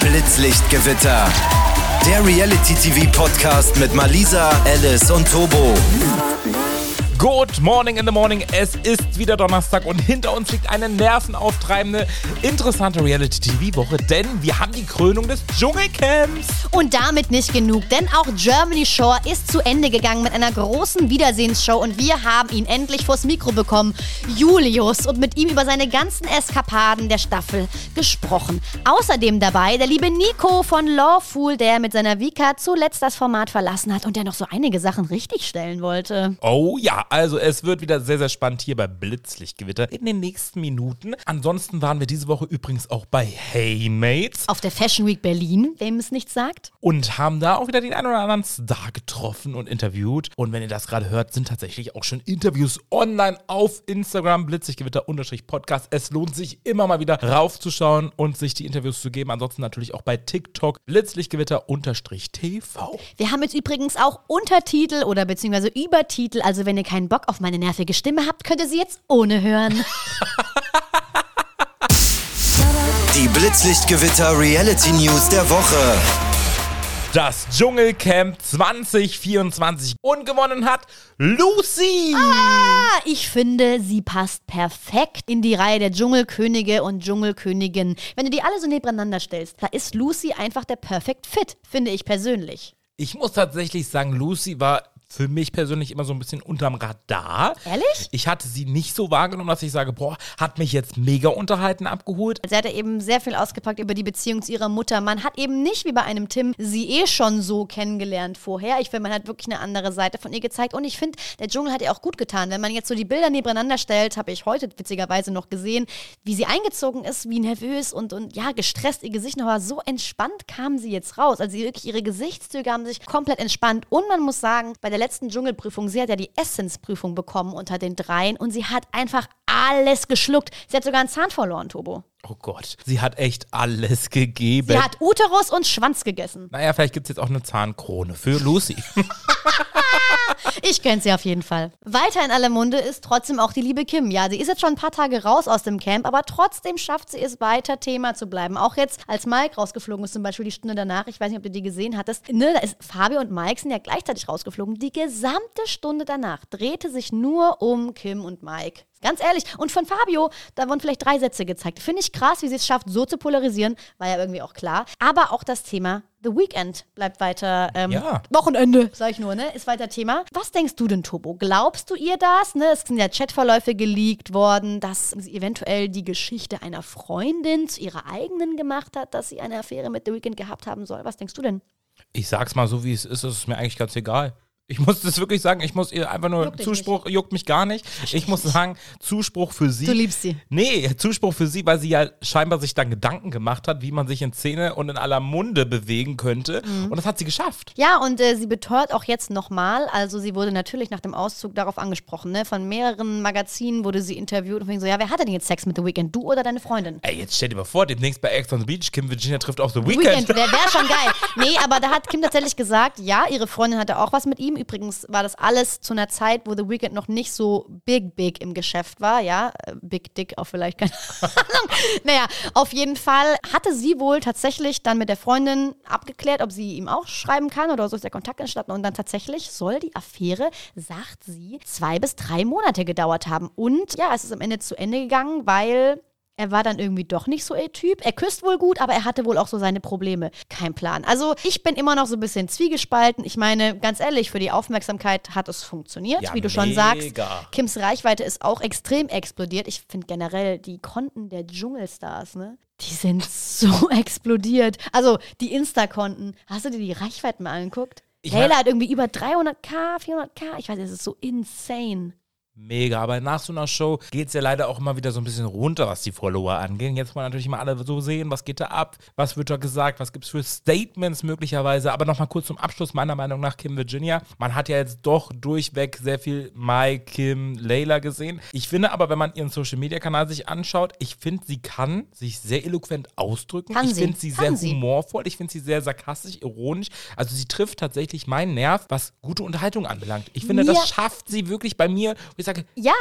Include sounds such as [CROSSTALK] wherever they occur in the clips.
Blitzlichtgewitter. Der Reality-TV-Podcast mit Malisa, Alice und Tobo. Good morning in the morning. Es ist wieder Donnerstag und hinter uns liegt eine nervenauftreibende, interessante Reality-TV-Woche, denn wir haben die Krönung des Dschungelcamps. Und damit nicht genug, denn auch Germany Shore ist zu Ende gegangen mit einer großen Wiedersehensshow und wir haben ihn endlich vors Mikro bekommen, Julius, und mit ihm über seine ganzen Eskapaden der Staffel gesprochen. Außerdem dabei der liebe Nico von Lawful, der mit seiner Vika zuletzt das Format verlassen hat und der noch so einige Sachen richtigstellen wollte. Oh ja, also es wird wieder sehr, sehr spannend hier bei Blitzlichtgewitter in den nächsten Minuten. Ansonsten waren wir diese Woche übrigens auch bei Hey Mates Auf der Fashion Week Berlin, wem es nicht sagt. und haben da auch wieder den einen oder anderen Star getroffen und interviewt. Und wenn ihr das gerade hört, sind tatsächlich auch schon Interviews online auf Instagram, Blitzlichtgewitter-Podcast. Es lohnt sich immer mal wieder raufzuschauen und sich die Interviews zu geben. Ansonsten natürlich auch bei TikTok, Blitzlichtgewitter-TV. Wir haben jetzt übrigens auch Untertitel oder beziehungsweise Übertitel, also wenn ihr keinen Bock auf meine nervige Stimme habt, könnt ihr sie jetzt ohne hören. [LAUGHS] Die Blitzlichtgewitter Reality News der Woche. Das Dschungelcamp 2024 und gewonnen hat Lucy. Ah, ich finde, sie passt perfekt in die Reihe der Dschungelkönige und Dschungelköniginnen. Wenn du die alle so nebeneinander stellst, da ist Lucy einfach der Perfect Fit, finde ich persönlich. Ich muss tatsächlich sagen, Lucy war für mich persönlich immer so ein bisschen unterm Radar. Ehrlich? Ich hatte sie nicht so wahrgenommen, dass ich sage, boah, hat mich jetzt mega unterhalten abgeholt. Sie hat ja eben sehr viel ausgepackt über die Beziehung zu ihrer Mutter. Man hat eben nicht wie bei einem Tim sie eh schon so kennengelernt vorher. Ich finde, man hat wirklich eine andere Seite von ihr gezeigt. Und ich finde, der Dschungel hat ihr auch gut getan. Wenn man jetzt so die Bilder nebeneinander stellt, habe ich heute witzigerweise noch gesehen, wie sie eingezogen ist, wie nervös und, und ja, gestresst ihr Gesicht noch war. So entspannt kam sie jetzt raus. Also wirklich ihre Gesichtszüge haben sich komplett entspannt. Und man muss sagen, bei der letzten Dschungelprüfung, sie hat ja die Essence-Prüfung bekommen unter den dreien und sie hat einfach alles geschluckt. Sie hat sogar einen Zahn verloren, Tobo. Oh Gott, sie hat echt alles gegeben. Sie hat Uterus und Schwanz gegessen. naja, vielleicht gibt es jetzt auch eine Zahnkrone für Lucy. [LAUGHS] Ich kenne sie auf jeden Fall. Weiter in aller Munde ist trotzdem auch die liebe Kim. Ja, sie ist jetzt schon ein paar Tage raus aus dem Camp, aber trotzdem schafft sie es weiter Thema zu bleiben. Auch jetzt, als Mike rausgeflogen ist, zum Beispiel die Stunde danach, ich weiß nicht, ob du die gesehen hattest, ne, da ist Fabio und Mike sind ja gleichzeitig rausgeflogen. Die gesamte Stunde danach drehte sich nur um Kim und Mike. Ganz ehrlich. Und von Fabio, da wurden vielleicht drei Sätze gezeigt. Finde ich krass, wie sie es schafft, so zu polarisieren. War ja irgendwie auch klar. Aber auch das Thema The Weekend bleibt weiter. Ähm, Ja. Wochenende, sag ich nur, ne? Ist weiter Thema. Was denkst du denn, Tobo? Glaubst du ihr das? Ne? Es sind ja Chatverläufe geleakt worden, dass sie eventuell die Geschichte einer Freundin zu ihrer eigenen gemacht hat, dass sie eine Affäre mit The Weekend gehabt haben soll. Was denkst du denn? Ich sag's mal so, wie es ist, es ist mir eigentlich ganz egal. Ich muss das wirklich sagen, ich muss ihr einfach nur Juckt Zuspruch, juckt mich gar nicht. Ich muss sagen, Zuspruch für sie. Du liebst sie. Nee, Zuspruch für sie, weil sie ja scheinbar sich dann Gedanken gemacht hat, wie man sich in Szene und in aller Munde bewegen könnte. Mhm. Und das hat sie geschafft. Ja, und äh, sie beteuert auch jetzt nochmal, also sie wurde natürlich nach dem Auszug darauf angesprochen, ne? Von mehreren Magazinen wurde sie interviewt und so, ja, wer hatte denn jetzt Sex mit The Weeknd? Du oder deine Freundin? Ey, jetzt stell dir mal vor, demnächst bei Ex on the Beach, Kim Virginia trifft auch The Weeknd. Weekend, wäre wär schon geil. [LAUGHS] Nee, aber da hat Kim tatsächlich gesagt, ja, ihre Freundin hatte auch was mit ihm. Übrigens war das alles zu einer Zeit, wo The Weeknd noch nicht so big, big im Geschäft war, ja. Äh, Big Dick auch vielleicht, keine Ahnung. [LAUGHS] Naja, auf jeden Fall hatte sie wohl tatsächlich dann mit der Freundin abgeklärt, ob sie ihm auch schreiben kann oder so ist der Kontakt entstanden. Und dann tatsächlich soll die Affäre, sagt sie, zwei bis drei Monate gedauert haben. Und ja, es ist am Ende zu Ende gegangen, weil er war dann irgendwie doch nicht so ihr Typ. Er küsst wohl gut, aber er hatte wohl auch so seine Probleme. Kein Plan. Also ich bin immer noch so ein bisschen zwiegespalten. Ich meine, ganz ehrlich, für die Aufmerksamkeit hat es funktioniert, Ja, wie du schon sagst. mega. Kims Reichweite ist auch extrem explodiert. Ich finde generell die Konten der Dschungelstars, ne? Die sind [LAUGHS] so explodiert. Also die Insta-Konten. Hast du dir die Reichweiten mal angeguckt? Ich Taylor hat irgendwie über 300k, 400k. Ich weiß, es ist so insane. Mega, aber nach so einer Show geht es ja leider auch immer wieder so ein bisschen runter, was die Follower angeht. Jetzt wollen natürlich mal alle so sehen, was geht da ab, was wird da gesagt, was gibt es für Statements möglicherweise. Aber nochmal kurz zum Abschluss, meiner Meinung nach, Kim Virginia. Man hat ja jetzt doch durchweg sehr viel Mai, Kim, Layla gesehen. Ich finde aber, wenn man ihren Social-Media-Kanal sich anschaut, ich finde, sie kann sich sehr eloquent ausdrücken. Kann ich finde sie Kann sehr sie. humorvoll, ich finde sie sehr sarkastisch, ironisch. Also sie trifft tatsächlich meinen Nerv, was gute Unterhaltung anbelangt. Ich finde, Mir- das schafft sie wirklich bei mir, sage, Ja,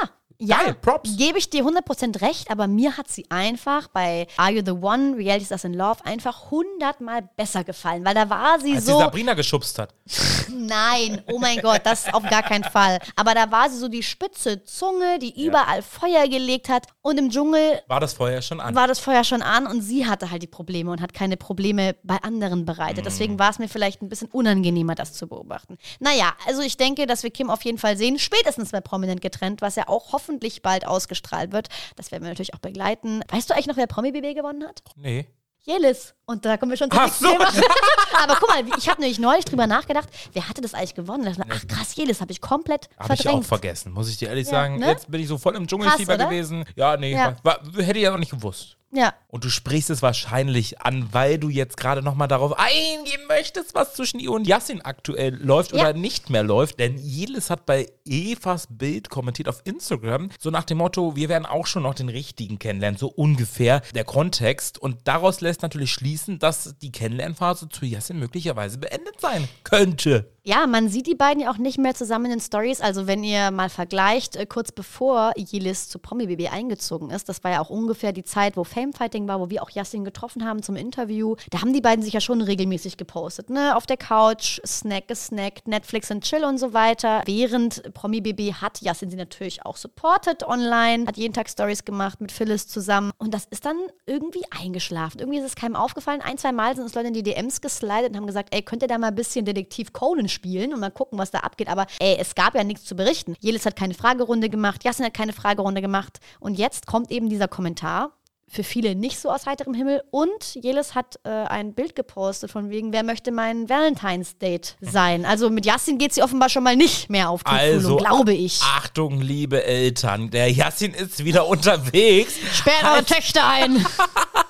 Ja, Geil, Props. gebe ich dir 100% recht, aber mir hat sie einfach bei Are You the One, Reality Stars in Love einfach hundertmal besser gefallen, weil da war sie Als so. sie Sabrina geschubst hat. [LAUGHS] Nein, oh mein Gott, das auf gar keinen Fall. Aber da war sie so die spitze Zunge, die überall Feuer gelegt hat. Und im Dschungel War das vorher schon an? war das Feuer schon an und sie hatte halt die Probleme und hat keine Probleme bei anderen bereitet. Deswegen war es mir vielleicht ein bisschen unangenehmer, das zu beobachten. Naja, also ich denke, dass wir Kim auf jeden Fall sehen, spätestens bei Prominent getrennt, was ja auch hoffentlich bald ausgestrahlt wird. Das werden wir natürlich auch begleiten. Weißt du eigentlich noch, wer Promi-BB gewonnen hat? nee. Jelis. Und da kommen wir schon zum Ach so. Thema. [LAUGHS] Aber guck mal, ich habe nämlich neulich drüber nachgedacht, wer hatte das eigentlich gewonnen? Dachte, ach krass, Jelis habe ich komplett Habe ich auch verdrängt. vergessen, muss ich dir ehrlich Ja, sagen. ne? Jetzt bin ich so voll im Dschungelfieber gewesen. Ja, nee, Ja. War, hätte ich ja noch nicht gewusst. Ja, Und du sprichst es wahrscheinlich an, weil du jetzt gerade nochmal darauf eingehen möchtest, was zwischen ihr und Yassin aktuell läuft Ja. oder nicht mehr läuft. Denn Jelis hat bei Evas Bild kommentiert auf Instagram, so nach dem Motto, wir werden auch schon noch den richtigen kennenlernen, so ungefähr der Kontext. Und daraus lässt natürlich schließen, dass die Kennenlernphase zu Yassin möglicherweise beendet sein könnte. Ja, man sieht die beiden ja auch nicht mehr zusammen in den Stories. Also wenn ihr mal vergleicht, äh, kurz bevor Yelis zu Promi BB eingezogen ist, das war ja auch ungefähr die Zeit, wo Famefighting war, wo wir auch Yassin getroffen haben zum Interview. Da haben die beiden sich ja schon regelmäßig gepostet, ne? Auf der Couch, Snack gesnackt, Netflix and Chill und so weiter. Während Promi BB hat Yassin sie natürlich auch supported online, hat jeden Tag Stories gemacht mit Phyllis zusammen. Und das ist dann irgendwie eingeschlafen. Irgendwie ist es keinem aufgefallen. Ein, zwei Mal sind uns Leute in die DMs geslidet und haben gesagt, ey, könnt ihr da mal ein bisschen Detektiv Conan spielen und mal gucken, was da abgeht. Aber ey, es gab ja nichts zu berichten. Jelis hat keine Fragerunde gemacht, Yassin hat keine Fragerunde gemacht. Und jetzt kommt eben dieser Kommentar. Für viele nicht so aus heiterem Himmel. Und Jelis hat äh, ein Bild gepostet von wegen, wer möchte mein Valentine's Date sein? Also mit Yassin geht sie offenbar schon mal nicht mehr auf Tuchfühlung, Also, glaube ich. Achtung, liebe Eltern, der Yassin ist wieder [LAUGHS] unterwegs. Sperrt eure Töchter ein. [LAUGHS]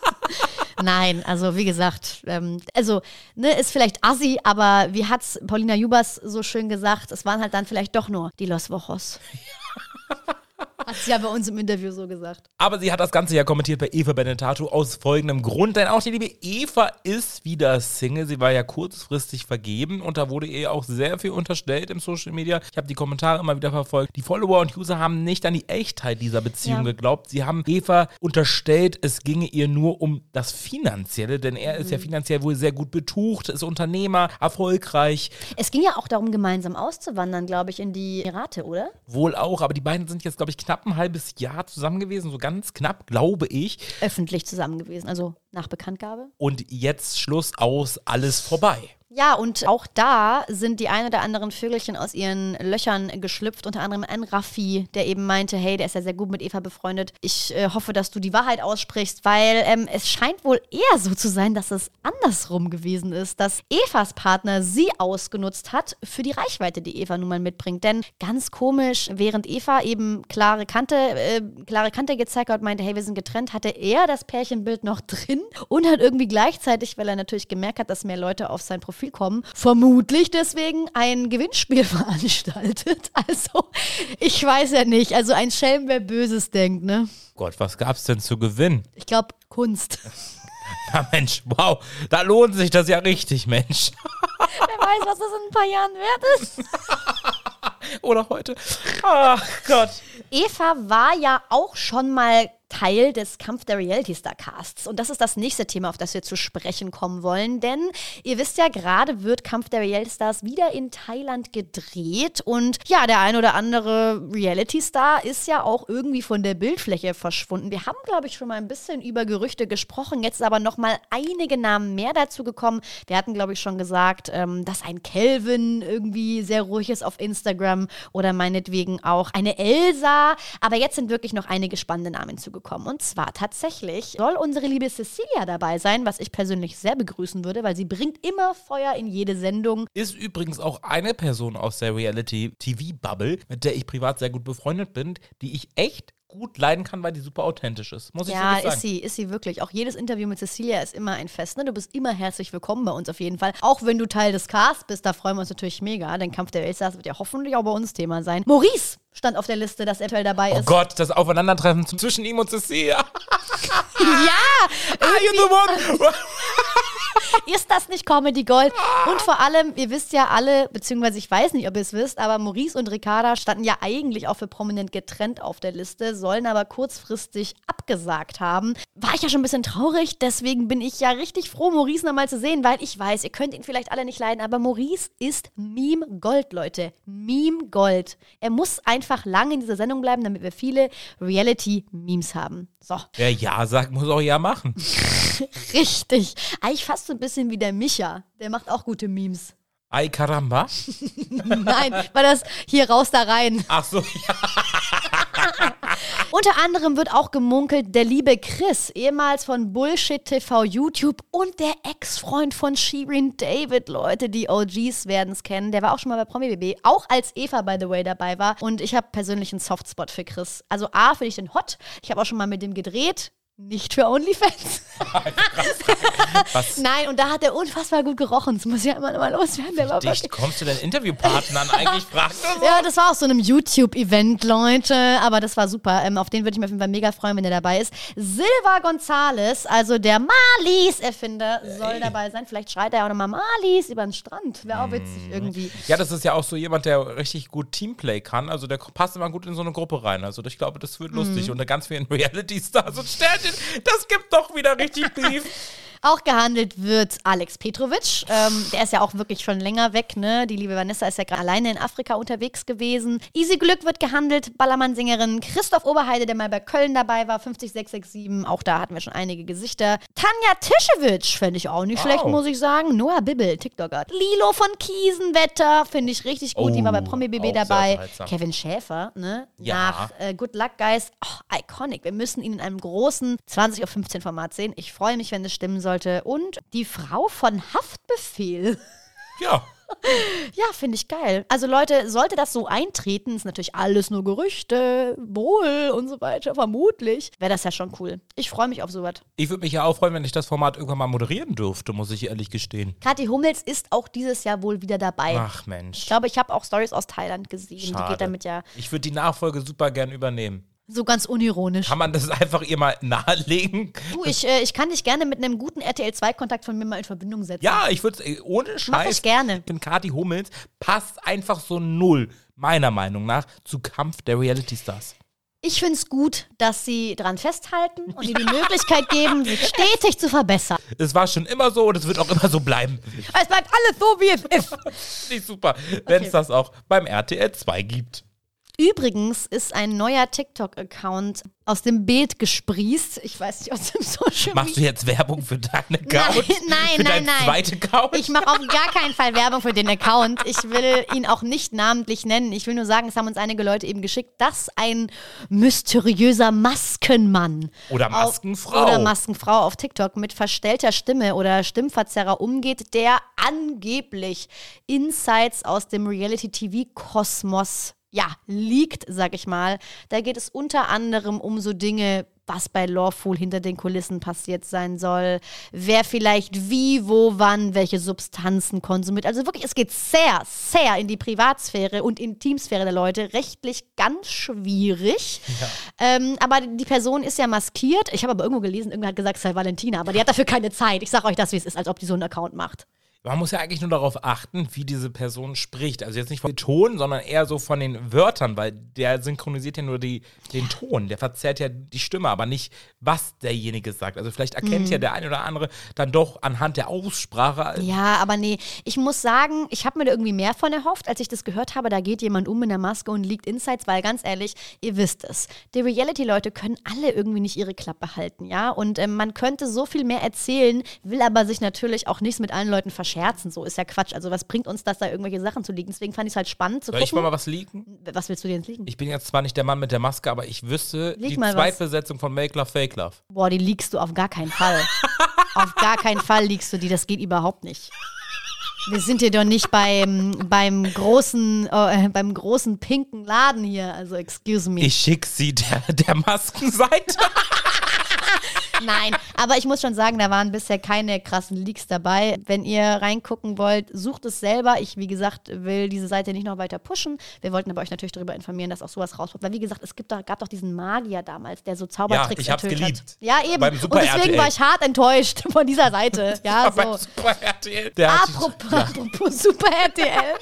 Nein, also wie gesagt, ähm, also ne, ist vielleicht assi, aber wie hat's Paulina Jubas so schön gesagt, es waren halt dann vielleicht doch nur die Los Wochos. [LAUGHS] [LAUGHS] Hat sie ja bei uns im Interview so gesagt. Aber sie hat das Ganze ja kommentiert bei Eva Benetato aus folgendem Grund, denn auch die liebe Eva ist wieder Single. Sie war ja kurzfristig vergeben und da wurde ihr auch sehr viel unterstellt im Social Media. Ich habe die Kommentare immer wieder verfolgt. Die Follower und User haben nicht an die Echtheit dieser Beziehung Ja. geglaubt. Sie haben Eva unterstellt, es ginge ihr nur um das Finanzielle, denn er ist ja finanziell wohl sehr gut betucht, ist Unternehmer, erfolgreich, Es ging ja auch darum, gemeinsam auszuwandern, glaube ich, in die Emirate, oder? wohl auch, aber die beiden sind jetzt, glaube ich, knapp ein halbes Jahr zusammen gewesen, so ganz knapp, glaube ich. Öffentlich zusammen gewesen, also nach Bekanntgabe. Und jetzt Schluss aus, alles vorbei. Ja, und auch da sind die ein oder anderen Vögelchen aus ihren Löchern geschlüpft, unter anderem ein Raffi, der eben meinte, hey, der ist ja sehr gut mit Eva befreundet. Ich äh, hoffe, dass du die Wahrheit aussprichst, weil ähm, es scheint wohl eher so zu sein, dass es andersrum gewesen ist, dass Evas Partner sie ausgenutzt hat für die Reichweite, die Eva nun mal mitbringt. Denn ganz komisch, während Eva eben klare Kante, äh, klare Kante gezeigt hat und meinte, hey, wir sind getrennt, hatte er das Pärchenbild noch drin und hat irgendwie gleichzeitig, weil er natürlich gemerkt hat, dass mehr Leute auf sein Profil kommen, vermutlich deswegen ein Gewinnspiel [LAUGHS] veranstaltet. Also, ich weiß ja nicht. Also ein Schelm, wer Böses denkt, ne? Gott, was gab's denn zu gewinnen? Ich glaube, Kunst. [LAUGHS] Na Mensch, wow, da lohnt sich das ja richtig, Mensch. [LAUGHS] wer weiß, was das in ein paar Jahren wert ist. Oder heute. Ach Gott. Eva war ja auch schon mal Teil des Kampf der Reality Star Casts. Und das ist das nächste Thema, auf das wir zu sprechen kommen wollen. Denn ihr wisst ja, gerade wird Kampf der Reality Stars wieder in Thailand gedreht. Und ja, der ein oder andere Reality Star ist ja auch irgendwie von der Bildfläche verschwunden. Wir haben, glaube ich, schon mal ein bisschen über Gerüchte gesprochen. Jetzt ist aber noch mal einige Namen mehr dazu gekommen. Wir hatten, glaube ich, schon gesagt, ähm, dass ein Kelvin irgendwie sehr ruhig ist auf Instagram oder meinetwegen auch eine Elsa. Aber jetzt sind wirklich noch einige spannende Namen hinzugekommen. Und zwar tatsächlich soll unsere liebe Cecilia dabei sein, was ich persönlich sehr begrüßen würde, weil sie bringt immer Feuer in jede Sendung. Ist übrigens auch eine Person aus der Reality-TV-Bubble, mit der ich privat sehr gut befreundet bin, die ich echt gut leiden kann, weil die super authentisch ist. Muss ich Ja, sagen. ist sie, ist sie wirklich. Auch jedes Interview mit Cecilia ist immer ein Fest. Ne? Du bist immer herzlich willkommen bei uns auf jeden Fall. Auch wenn du Teil des Casts bist, da freuen wir uns natürlich mega. Denn Kampf der Weltstars wird ja hoffentlich auch bei uns Thema sein. Maurice stand auf der Liste, dass er Teil dabei Oh ist. Gott, das Aufeinandertreffen zwischen ihm und Cecilia. [LAUGHS] Ja, Are you the one? [LAUGHS] Ist das nicht Comedy Gold? Und vor allem, ihr wisst ja alle, beziehungsweise ich weiß nicht, ob ihr es wisst, aber Maurice und Ricarda standen ja eigentlich auch für prominent getrennt auf der Liste, sollen aber kurzfristig abgesagt haben. War ich ja schon ein bisschen traurig, deswegen bin ich ja richtig froh, Maurice nochmal zu sehen, weil ich weiß, ihr könnt ihn vielleicht alle nicht leiden, aber Maurice ist Meme Gold, Leute. Meme Gold. Er muss einfach lange in dieser Sendung bleiben, damit wir viele Reality-Memes haben. So. Wer Ja sagt, muss auch Ja machen. [LAUGHS] [LAUGHS] Richtig. Eigentlich fast so ein bisschen wie der Micha. Der macht auch gute Memes. Ay caramba. [LAUGHS] Nein, war das hier raus da rein. Ach so, ja. [LAUGHS] Unter anderem wird auch gemunkelt, der liebe Chris, ehemals von Bullshit TV YouTube und der Ex-Freund von Shirin David, Leute, die OGs werden es kennen. Der war auch schon mal bei Promi BB, auch als Eva, by the way, dabei war. Und ich habe persönlich einen Softspot für Chris. Also A, finde ich den hot. Ich habe auch schon mal mit dem gedreht. Nicht für OnlyFans. [LAUGHS] [LAUGHS] Was Nein, und da hat er unfassbar gut gerochen. Das muss ja immer noch mal loswerden. Der war dicht kommst du denn Interviewpartnern eigentlich? Fragt er so. Ja, das war auch so einem YouTube-Event, Leute. Aber das war super. Ähm, auf den würde ich mich auf jeden Fall mega freuen, wenn er dabei ist. Silva Gonzales, also der Malis-Erfinder, soll dabei sein. Vielleicht schreit er ja auch nochmal Malis über den Strand. Wäre auch witzig irgendwie. Ja, das ist ja auch so jemand, der richtig gut Teamplay kann. Also der passt immer gut in so eine Gruppe rein. Also ich glaube, das wird lustig. Und da ganz vielen [LAUGHS] Reality-Stars und Sternchen, das gibt doch wieder richtig Beef. [LAUGHS] Auch gehandelt wird Alex Petrovic. Ähm, der ist ja auch wirklich schon länger weg, ne? Die liebe Vanessa ist ja gerade alleine in Afrika unterwegs gewesen. Easy Glück wird gehandelt. Ballermann-Sängerin Christoph Oberheide, der mal bei Köln dabei war, 50667. Auch da hatten wir schon einige Gesichter. Tanja Tischewitsch fände ich auch nicht Wow. schlecht, muss ich sagen. Noah Bibbel, TikToker. Lilo von Kiesenwetter finde ich richtig gut. Die war bei Oh, Promi BB dabei. Kevin Schäfer, ne? Ja. Nach äh, Good Luck Guys. Oh, iconic. Wir müssen ihn in einem großen 20 auf 15 Format sehen. Ich freue mich, wenn es stimmen sollte. Und die Frau von Haftbefehl. [LAUGHS] Ja. Ja, finde ich geil. Also Leute, sollte das so eintreten, ist natürlich alles nur Gerüchte, wohl und so weiter, vermutlich, wäre das ja schon cool. Ich freue mich auf sowas. Ich würde mich ja auch freuen, wenn ich das Format irgendwann mal moderieren dürfte, muss ich ehrlich gestehen. Kathi Hummels ist auch dieses Jahr wohl wieder dabei. Ach Mensch. Ich glaube, ich habe auch Stories aus Thailand gesehen. Die Schade. geht damit ja Ich würde die Nachfolge super gern übernehmen. So ganz unironisch. Kann man das einfach ihr mal nahelegen? Du, ich, äh, ich kann dich gerne mit einem guten RTL-2-Kontakt von mir mal in Verbindung setzen. Ja, ich würde es ohne Scheiß. Mach ich gerne. Ich bin Kati Hummels, passt einfach so null, meiner Meinung nach, zu Kampf der Reality Stars. Ich finde es gut, dass sie dran festhalten und ihr die [LAUGHS] Möglichkeit geben, sich stetig zu verbessern. Es war schon immer so und es wird auch immer so bleiben. Es bleibt alles so, wie es ist. Ich super, wenn es das auch beim RTL 2 gibt. Übrigens ist ein neuer TikTok-Account aus dem Bild gesprießt. Ich weiß nicht, aus dem [LAUGHS] Social Machst du Media. jetzt Werbung für deinen Nein, Account? [LAUGHS] nein, für nein, nein. zweiten Account? Ich mache auf gar keinen Fall Werbung für den Account. Ich will ihn auch nicht namentlich nennen. Ich will nur sagen, es haben uns einige Leute eben geschickt, dass ein mysteriöser Maskenmann Oder auf- Maskenfrau. oder Maskenfrau auf TikTok mit verstellter Stimme oder Stimmverzerrer umgeht, der angeblich Insights aus dem Reality-TV-Kosmos ja, liegt, sag ich mal. Da geht es unter anderem um so Dinge, was bei Lawful hinter den Kulissen passiert sein soll, wer vielleicht wie, wo, wann, welche Substanzen konsumiert. Also wirklich, es geht sehr, sehr in die Privatsphäre und Intimsphäre der Leute. Rechtlich ganz schwierig. Ähm, aber die Person ist ja maskiert. Ich habe aber irgendwo gelesen, irgendwer hat gesagt, es sei Valentina, aber die hat dafür keine Zeit. Ich sage euch das, wie es ist, als ob die so einen Account macht. Man muss ja eigentlich nur darauf achten, wie diese Person spricht. Also jetzt nicht vom Ton, sondern eher so von den Wörtern, weil der synchronisiert ja nur die, den Ton. Der verzerrt ja die Stimme, aber nicht, was derjenige sagt. Also vielleicht erkennt ja der eine oder andere dann doch anhand der Aussprache. Ja, aber nee, ich muss sagen, ich habe mir da irgendwie mehr von erhofft, als ich das gehört habe. Da geht jemand um in der Maske und liegt Insights, weil ganz ehrlich, ihr wisst es. Die Reality-Leute können alle irgendwie nicht ihre Klappe halten, ja. Und ähm, man könnte so viel mehr erzählen, will aber sich natürlich auch nichts mit allen Leuten verscherzen. So ist ja Quatsch. Also, was bringt uns das, da irgendwelche Sachen zu liegen? Deswegen fand ich es halt spannend zu Soll ich gucken. mal was liegen? was willst du dir jetzt liegen? Ich bin jetzt zwar nicht der Mann mit der Maske, aber ich wüsste Leg die was. Zweitbesetzung von Make Love Fake Love. Boah, die liegst du auf gar keinen Fall. [LAUGHS] auf gar keinen Fall liegst du die. Das geht überhaupt nicht. Wir sind hier doch nicht beim, beim, großen, äh, beim großen pinken Laden hier. Also, excuse me. Ich schick sie der, der Maskenseite. [LAUGHS] Nein, Aber ich muss schon sagen, da waren bisher keine krassen Leaks dabei. Wenn ihr reingucken wollt, sucht es selber. Ich, wie gesagt, will diese Seite nicht noch weiter pushen. Wir wollten aber euch natürlich darüber informieren, dass auch sowas rauskommt. Weil, wie gesagt, es gibt doch, gab doch diesen Magier damals, der so Zaubertricks Ja, ich hab's geliebt. hat. Ja, eben. Beim Und Super deswegen RTL. war ich hart enttäuscht von dieser Seite. [LAUGHS] Ja, so. Super RTL. Der hat- Apropos, apropos Super RTL.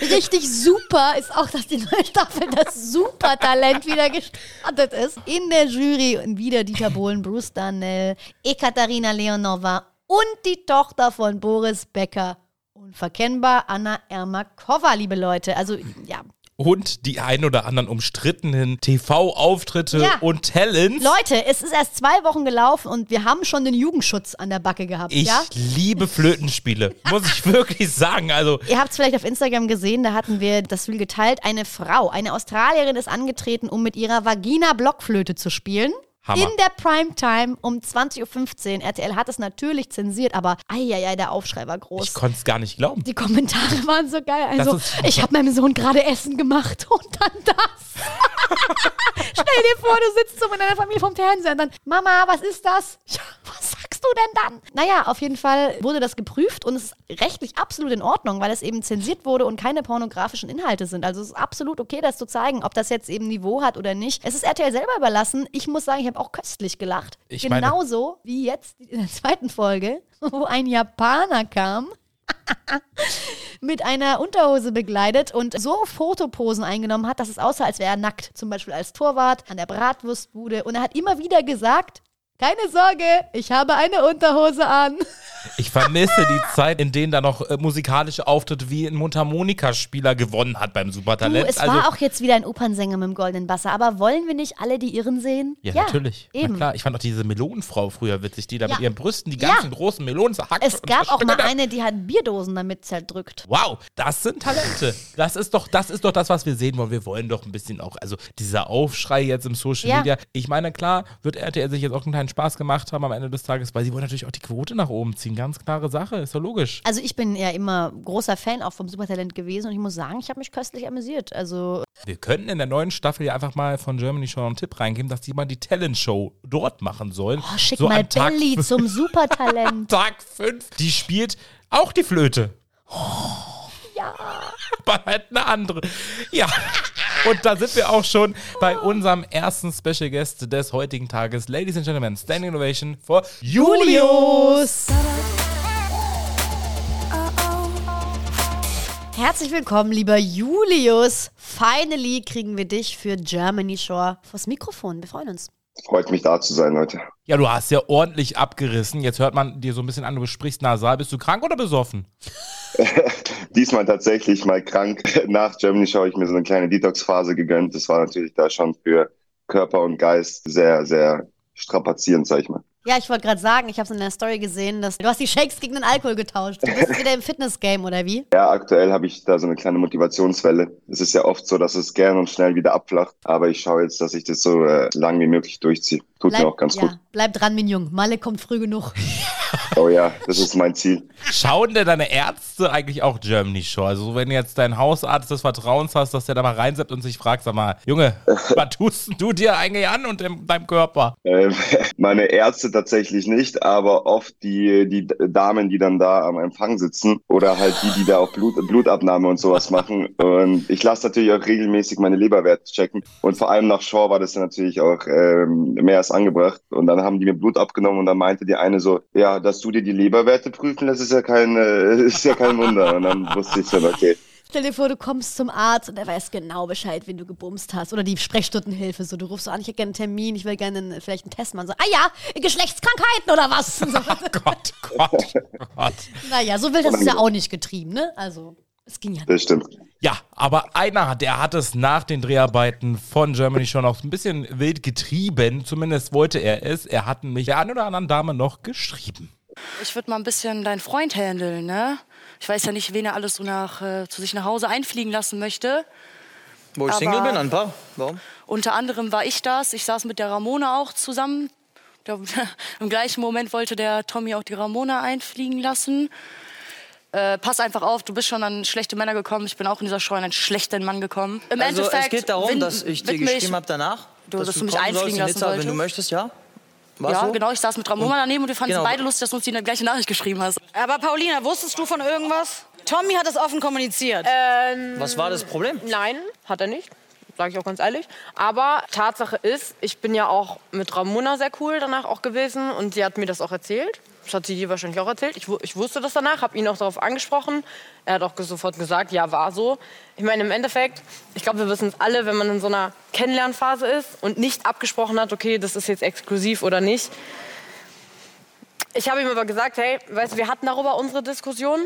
Richtig super ist auch, dass die neue Staffel das Supertalent wieder gestartet ist. In der Jury wieder Dieter Bohlen, Bruce Darnell, Ekaterina Leonova und die Tochter von Boris Becker. Unverkennbar Anna Ermakova, liebe Leute. Also, ja. und die ein oder anderen umstrittenen TV-Auftritte Ja. und Talents. Leute, es ist erst zwei Wochen gelaufen und wir haben schon den Jugendschutz an der Backe gehabt, Ich ja? liebe Flötenspiele, [LAUGHS] muss ich wirklich sagen. Also, Ihr habt es vielleicht auf Instagram gesehen, da hatten wir das Reel geteilt. Eine Frau, eine Australierin ist angetreten, um mit ihrer Vagina Blockflöte zu spielen. Hammer. In der Primetime um 20.15 Uhr. RTL hat es natürlich zensiert, aber eieiei, der Aufschrei war groß. ich konnte es gar nicht glauben. die Kommentare [LAUGHS] waren so geil. Also, ich habe meinem Sohn gerade Essen gemacht [LAUGHS] und dann das. [LAUGHS] Stell dir vor, du sitzt so mit deiner Familie vom Fernseher und dann, Mama, was ist das? Ja, was du denn dann? Naja, auf jeden Fall wurde das geprüft und es ist rechtlich absolut in Ordnung, weil es eben zensiert wurde und keine pornografischen Inhalte sind. Also es ist absolut okay, das zu zeigen, ob das jetzt eben Niveau hat oder nicht. Es ist RTL selber überlassen. Ich muss sagen, ich habe auch köstlich gelacht. Ich Genauso wie jetzt in der zweiten Folge, [LAUGHS] wo ein Japaner kam [LAUGHS] mit einer Unterhose bekleidet und so Fotoposen eingenommen hat, dass es aussah, als wäre er nackt. Zum Beispiel als Torwart an der Bratwurstbude. Und er hat immer wieder gesagt, keine Sorge, ich habe eine Unterhose an. Ich vermisse die Zeit, in denen da noch äh, musikalische Auftritte wie ein Mundharmonikaspieler gewonnen hat beim Du, Supertalent. es war auch jetzt wieder ein Opernsänger mit dem goldenen Wasser, aber wollen wir nicht alle die Irren sehen? ja, natürlich. Eben. Na klar, ich fand auch diese Melonenfrau früher witzig, die da Ja. mit ihren Brüsten die Ja. ganzen großen Melonen zerhackt Es und gab auch mal eine, die hat Bierdosen damit zerdrückt. Wow, das sind Talente. Das ist doch, das ist doch das, was wir sehen wollen. Wir wollen doch ein bisschen auch, also dieser Aufschrei jetzt im Social Ja. Media. Ich meine, klar, wird RTL sich jetzt auch einen kleinen Spaß gemacht haben am Ende des Tages, weil sie wollen natürlich auch die Quote nach oben ziehen. Ganz klare Sache, ist doch logisch. Also ich bin ja immer großer Fan auch vom Supertalent gewesen und ich muss sagen, ich habe mich köstlich amüsiert. Also Wir könnten in der neuen Staffel ja einfach mal von Germany Show einen Tipp reingeben, dass die mal die Talent Show dort machen sollen. oh, schick so mal Billy zum Supertalent. [LAUGHS] Tag 5. Die spielt auch die Flöte. ja. [LAUGHS] aber halt eine andere. Ja. Und da sind wir auch schon bei unserem ersten Special Guest des heutigen Tages. Ladies and Gentlemen, Standing Ovation for Julius. Herzlich willkommen, lieber Julius. Finally kriegen wir dich für Germany Shore vors Mikrofon. Wir freuen uns. Freut mich da zu sein heute. Ja, du hast ja ordentlich abgerissen. Jetzt hört man dir so ein bisschen an, du sprichst nasal. Bist du krank oder besoffen? [LAUGHS] Diesmal tatsächlich mal krank. Nach Germany Show habe ich mir so eine kleine Detox-Phase gegönnt. Das war natürlich da schon für Körper und Geist sehr, sehr strapazierend, sag ich mal. Ja, ich wollte gerade sagen, ich habe es in der Story gesehen, dass du hast die Shakes gegen den Alkohol getauscht. Du bist wieder im Fitness-Game, oder wie? Ja, aktuell habe ich da so eine kleine Motivationswelle. Es ist ja oft so, dass es gern und schnell wieder abflacht. Aber ich schaue jetzt, dass ich das so äh, lang wie möglich durchziehe. Tut mir auch ganz ja, gut. bleib dran, mein Jung. Malle kommt früh genug. [LAUGHS] Oh ja, das ist mein Ziel. Schauen denn deine Ärzte eigentlich auch Germany Show? Also wenn jetzt dein Hausarzt des Vertrauens hast, dass der da mal reinseppt und sich fragt, sag mal, Junge, [LAUGHS] was tust denn du dir eigentlich an und dem, deinem Körper? Ähm, [LAUGHS] meine Ärzte tatsächlich nicht, aber oft die, die Damen, die dann da am Empfang sitzen oder halt die, die da auch Blut, Blutabnahme und sowas machen. Und ich lasse natürlich auch regelmäßig meine Leberwerte checken. Und vor allem nach Shaw war das dann natürlich auch ähm, mehr als angebracht. Und dann haben die mir Blut abgenommen und dann meinte die eine so, ja, dass du dir die Leberwerte prüfen lässt, ist ja kein, äh, [LAUGHS] ist ja kein Wunder. Und dann wusste ich schon, okay. Stell dir vor, du kommst zum Arzt und er weiß genau Bescheid, wen du gebumst hast. Oder die Sprechstundenhilfe. So, du rufst so an, ich hätte gerne einen Termin, ich will gerne einen, vielleicht einen Test machen. So, ah ja, Geschlechtskrankheiten oder was? So, [LAUGHS] Gott, Gott, Gott. naja, so wild du es ja auch nicht getrieben, ne? Also, es ging ja nicht. Das stimmt. Ja, aber einer, der hat es nach den Dreharbeiten von Germany schon auch ein bisschen wild getrieben. Zumindest wollte er es. Er hat nämlich der einen oder anderen Dame noch geschrieben. Ich würde mal ein bisschen deinen Freund handeln, ne? Ich weiß ja nicht, wen er alles so nach, äh, zu sich nach Hause einfliegen lassen möchte. Wo ich Aber- Single bin, ein paar. Warum? Unter anderem war ich das. Ich saß mit der Ramona auch zusammen. Der, [LAUGHS] Im gleichen Moment wollte der Tommy auch die Ramona einfliegen lassen. Äh, pass einfach auf, du bist schon an schlechte Männer gekommen. Ich bin auch in dieser Show an einen schlechten Mann gekommen. Im also Endeffekt es geht darum, win- dass ich dir geschrieben habe danach, Du, dass du mich einfliegen lassen Nizza, wenn du möchtest, ja. War's ja, so? genau, ich saß mit Ramona daneben und wir fanden Genau. es beide lustig, dass du uns die gleiche Nachricht geschrieben hast. Aber Paulina, wusstest du von irgendwas? Tommy hat es offen kommuniziert. Was war das Problem? Nein, hat er nicht. Sage ich auch ganz ehrlich. Aber Tatsache ist, ich bin ja auch mit Ramona sehr cool danach auch gewesen und sie hat mir das auch erzählt. Das hat sie dir wahrscheinlich auch erzählt. Ich, ich wusste das danach, habe ihn auch darauf angesprochen. Er hat auch sofort gesagt, ja, war so. Ich meine, im Endeffekt, ich glaube, wir wissen es alle, wenn man in so einer Kennenlernphase ist und nicht abgesprochen hat, okay, das ist jetzt exklusiv oder nicht. Ich habe ihm aber gesagt, hey, weißt du, wir hatten darüber unsere Diskussion,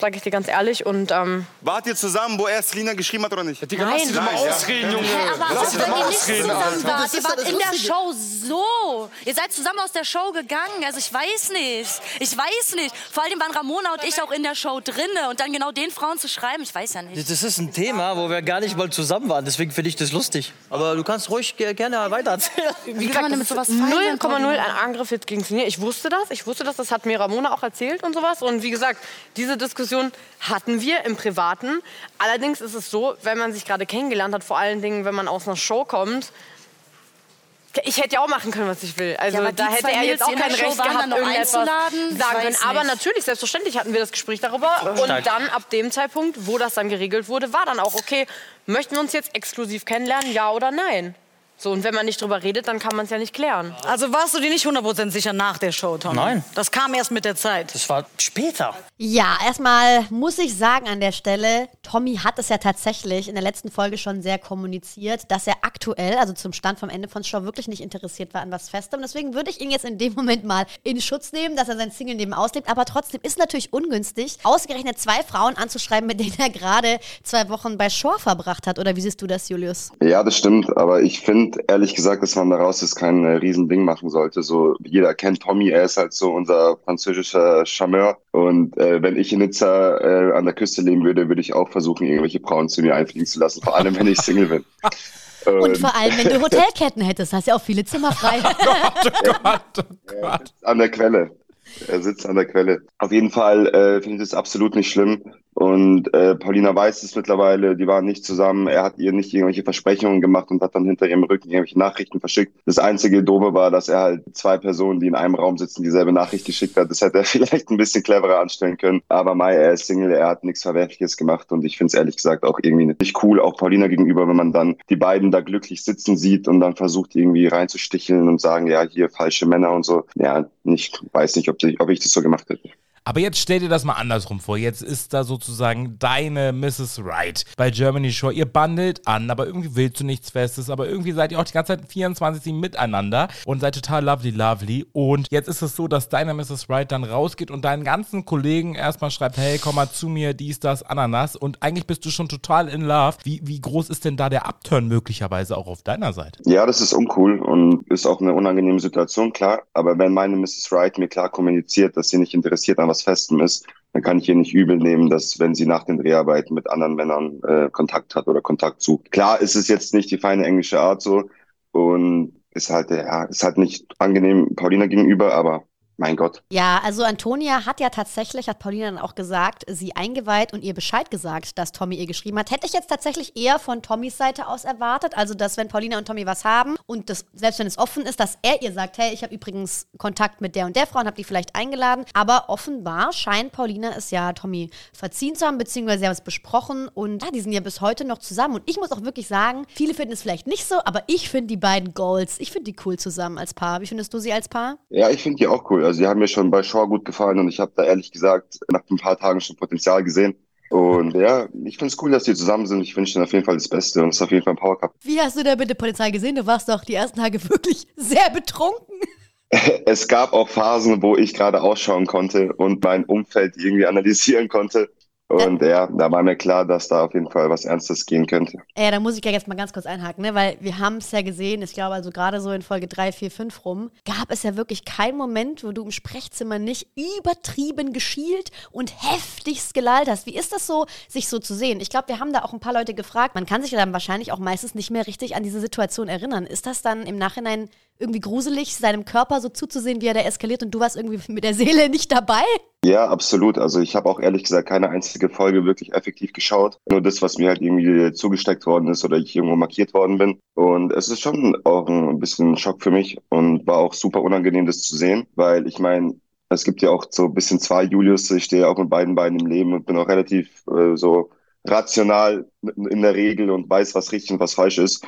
sage ich dir ganz ehrlich. Und ähm, Wart ihr zusammen, wo er Selina geschrieben hat oder nicht? Digga, lass dich mal ausreden, Junge. Hä, aber lass dich wenn mal ihr nicht ausreden, zusammen wart, ihr wart in der Show so. Ihr seid zusammen aus der Show gegangen. Also ich weiß nicht. Ich weiß nicht. Vor allem waren Ramona und ich auch in der Show drinne. Und dann genau den Frauen zu schreiben, ich weiß ja nicht. Das ist ein Thema, wo wir gar nicht mal zusammen waren. Deswegen finde ich das lustig. Aber du kannst ruhig ge- gerne weiter erzählen. Wie kann man denn mit sowas das ist feiern? 0,0 ein Angriff jetzt gegen Sinja. Ich wusste das, ich wusste das, das hat mir Ramona auch erzählt und sowas. Und wie gesagt, diese Diskussion hatten wir im Privaten. Allerdings ist es so, wenn man sich gerade kennengelernt hat, vor allen Dingen, wenn man aus einer Show kommt, ich hätte ja auch machen können, was ich will. Also Ja, da hätte er Mädels, jetzt auch kein Recht gehabt, irgendetwas sagen können. Aber nicht. natürlich, selbstverständlich hatten wir das Gespräch darüber. Und Stark. dann ab dem Zeitpunkt, wo das dann geregelt wurde, war dann auch okay, möchten wir uns jetzt exklusiv kennenlernen, ja oder nein? So, und wenn man nicht drüber redet, dann kann man es ja nicht klären. Also warst du dir nicht 100% sicher nach der Show, Tommy? Nein. Das kam erst mit der Zeit. Das war später. Ja, erstmal muss ich sagen an der Stelle, Tommy hat es ja tatsächlich in der letzten Folge schon sehr kommuniziert, dass er aktuell, also zum Stand vom Ende von Show, wirklich nicht interessiert war an was Festem. Deswegen würde ich ihn jetzt in dem Moment mal in Schutz nehmen, dass er sein Single neben auslebt. Aber trotzdem ist natürlich ungünstig, ausgerechnet zwei Frauen anzuschreiben, mit denen er gerade zwei Wochen bei Shore verbracht hat. Oder wie siehst du das, Julius? Ja, das stimmt, aber ich finde ehrlich gesagt, dass man daraus jetzt kein äh, Riesending machen sollte. So, jeder kennt Tommy, er ist halt so unser französischer Charmeur. Und äh, wenn ich in Nizza äh, an der Küste leben würde, würde ich auch versuchen, irgendwelche Frauen zu mir einfliegen zu lassen, vor allem wenn ich Single bin. [LAUGHS] Und vor allem, wenn du [LAUGHS] Hotelketten hättest, hast du ja auch viele Zimmer frei. [LAUGHS] Er sitzt an der Quelle. Er sitzt an der Quelle. Auf jeden Fall äh, finde ich das absolut nicht schlimm. Und äh, Paulina weiß es mittlerweile, die waren nicht zusammen. Er hat ihr nicht irgendwelche Versprechungen gemacht und hat dann hinter ihrem Rücken irgendwelche Nachrichten verschickt. Das einzige Doofe war, dass er halt zwei Personen, die in einem Raum sitzen, dieselbe Nachricht geschickt hat. Das hätte er [LAUGHS] vielleicht ein bisschen cleverer anstellen können. Aber Mai, er ist Single, er hat nichts Verwerfliches gemacht und ich finde es ehrlich gesagt auch irgendwie nicht cool, auch Paulina gegenüber, wenn man dann die beiden da glücklich sitzen sieht und dann versucht irgendwie reinzusticheln und sagen, ja, hier falsche Männer und so. Ja, nicht, weiß nicht, ob, ich- ob ich das so gemacht hätte. Aber jetzt stell dir das mal andersrum vor. Jetzt ist da sozusagen deine Mrs. Right bei Germany Shore. Ihr bandelt an, aber irgendwie willst du nichts Festes. Aber irgendwie seid ihr auch die ganze Zeit 24 miteinander und seid total lovely, lovely. Und jetzt ist es so, dass deine Mrs. Right dann rausgeht und deinen ganzen Kollegen erstmal schreibt, hey, komm mal zu mir, dies, das, Ananas. Und eigentlich bist du schon total in love. Wie, wie groß ist denn da der Upturn möglicherweise auch auf deiner Seite? Ja, das ist uncool und ist auch eine unangenehme Situation, klar. Aber wenn meine Mrs. Wright mir klar kommuniziert, dass sie nicht interessiert an was Festem ist, dann kann ich ihr nicht übel nehmen, dass wenn sie nach den Dreharbeiten mit anderen Männern äh, Kontakt hat oder Kontakt sucht. Klar ist es jetzt nicht die feine englische Art so und ist halt, ja, ist halt nicht angenehm Paulina gegenüber, aber mein Gott. Ja, also Antonia hat ja tatsächlich, hat Paulina dann auch gesagt, sie eingeweiht und ihr Bescheid gesagt, dass Tommy ihr geschrieben hat. Hätte ich jetzt tatsächlich eher von Tommys Seite aus erwartet. Also, dass wenn Paulina und Tommy was haben und das, selbst wenn es offen ist, dass er ihr sagt, hey, ich habe übrigens Kontakt mit der und der Frau und habe die vielleicht eingeladen. Aber offenbar scheint Paulina es ja Tommy verziehen zu haben, beziehungsweise sie haben es besprochen und ja, die sind ja bis heute noch zusammen. Und ich muss auch wirklich sagen, viele finden es vielleicht nicht so, aber ich finde die beiden Goals, ich finde die cool zusammen als Paar. Wie findest du sie als Paar? Ja, ich finde die auch cool. Also die haben mir schon bei Shaw gut gefallen und ich habe da ehrlich gesagt nach ein paar Tagen schon Potenzial gesehen. Und ja, ich finde es cool, dass die zusammen sind. Ich wünsche ihnen auf jeden Fall das Beste und es ist auf jeden Fall ein Power Cup. Wie hast du da bitte Polizei gesehen? Du warst doch die ersten Tage [LAUGHS] wirklich sehr betrunken. [LAUGHS] Es gab auch Phasen, wo ich gerade ausschauen konnte und mein Umfeld irgendwie analysieren konnte. Und ja, da war mir klar, dass da auf jeden Fall was Ernstes gehen könnte. Ja, da muss ich ja jetzt mal ganz kurz einhaken, ne? weil wir haben es ja gesehen, ich glaube also gerade so in Folge 3, 4, 5 rum, gab es ja wirklich keinen Moment, wo du im Sprechzimmer nicht übertrieben geschielt und heftigst gelallt hast. Wie ist das so, sich so zu sehen? Ich glaube, wir haben da auch ein paar Leute gefragt. Man kann sich ja dann wahrscheinlich auch meistens nicht mehr richtig an diese Situation erinnern. Ist das dann im Nachhinein irgendwie gruselig, seinem Körper so zuzusehen, wie er da eskaliert und du warst irgendwie [LAUGHS] mit der Seele nicht dabei? Ja, absolut. Also ich habe auch ehrlich gesagt keine einzige Folge wirklich effektiv geschaut. Nur das, was mir halt irgendwie zugesteckt worden ist oder ich irgendwo markiert worden bin. Und es ist schon auch ein bisschen ein Schock für mich und war auch super unangenehm, das zu sehen, weil ich meine, es gibt ja auch so ein bisschen zwei Julius. Ich stehe auch mit beiden Beinen im Leben und bin auch relativ äh, so rational in der Regel und weiß, was richtig und was falsch ist.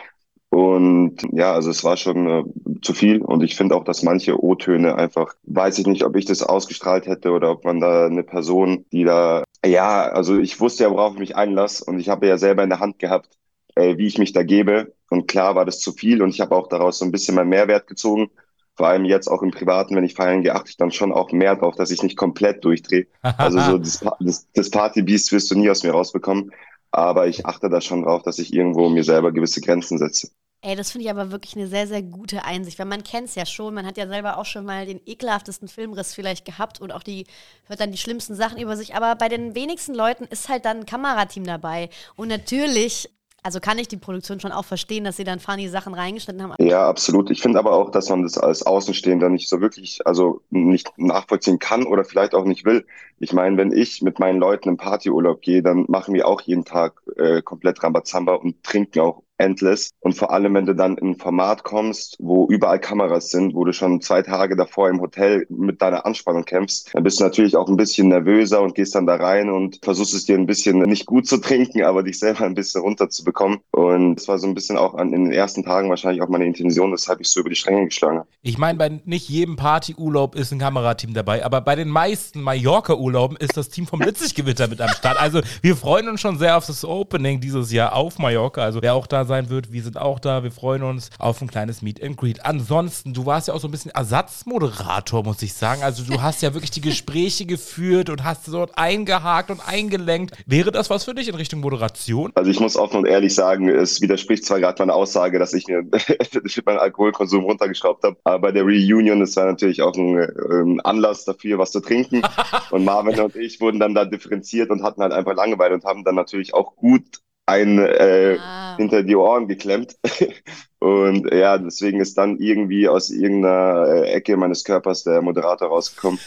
Und ja, also es war schon äh, zu viel. Und ich finde auch, dass manche O-Töne einfach, weiß ich nicht, ob ich das ausgestrahlt hätte oder ob man da eine Person, die da, ja, also ich wusste ja, worauf ich mich einlasse und ich habe ja selber in der Hand gehabt, äh, wie ich mich da gebe. Und klar war das zu viel und ich habe auch daraus so ein bisschen meinen Mehrwert gezogen. Vor allem jetzt auch im Privaten, wenn ich feiern gehe, achte ich dann schon auch mehr drauf, dass ich nicht komplett durchdrehe. Also so [LAUGHS] das, das, das Partybeast wirst du nie aus mir rausbekommen. Aber ich achte da schon drauf, dass ich irgendwo mir selber gewisse Grenzen setze. Ey, das finde ich aber wirklich eine sehr, sehr gute Einsicht, weil man kennt es ja schon. Man hat ja selber auch schon mal den ekelhaftesten Filmriss vielleicht gehabt und auch die, hört dann die schlimmsten Sachen über sich. Aber bei den wenigsten Leuten ist halt dann ein Kamerateam dabei. Und natürlich also kann ich die Produktion schon auch verstehen, dass sie dann funny Sachen reingeschnitten haben. Ja, absolut. Ich finde aber auch, dass man das als Außenstehender nicht so wirklich, also nicht nachvollziehen kann oder vielleicht auch nicht will. Ich meine, wenn ich mit meinen Leuten im Partyurlaub gehe, dann machen wir auch jeden Tag äh, komplett Rambazamba und trinken auch endless. Und vor allem, wenn du dann in ein Format kommst, wo überall Kameras sind, wo du schon zwei Tage davor im Hotel mit deiner Anspannung kämpfst, dann bist du natürlich auch ein bisschen nervöser und gehst dann da rein und versuchst es dir ein bisschen nicht gut zu trinken, aber dich selber ein bisschen runterzubekommen. Und das war so ein bisschen auch an, in den ersten Tagen wahrscheinlich auch meine Intention, weshalb ich so über die Stränge geschlagen habe. Ich meine, bei nicht jedem Partyurlaub ist ein Kamerateam dabei, aber bei den meisten Mallorca-Urlauben ist das Team vom Blitziggewitter mit am Start. Also wir freuen uns schon sehr auf das Opening dieses Jahr auf Mallorca. Also wer auch da sein wird. Wir sind auch da. Wir freuen uns auf ein kleines Meet and Greet. Ansonsten, du warst ja auch so ein bisschen Ersatzmoderator, muss ich sagen. Also du hast ja wirklich die Gespräche geführt und hast dort eingehakt und eingelenkt. Wäre das was für dich in Richtung Moderation? Also ich muss offen und ehrlich sagen, es widerspricht zwar gerade meiner Aussage, dass ich mir [LAUGHS] meinen Alkoholkonsum runtergeschraubt habe, aber bei der Reunion, das war natürlich auch ein, ein Anlass dafür, was zu trinken. [LAUGHS] und Marvin und ich wurden dann da differenziert und hatten halt einfach Langeweile und haben dann natürlich auch gut ein äh, ah. hinter die Ohren geklemmt. [LAUGHS] Und ja, deswegen ist dann irgendwie aus irgendeiner äh, Ecke meines Körpers der Moderator rausgekommen.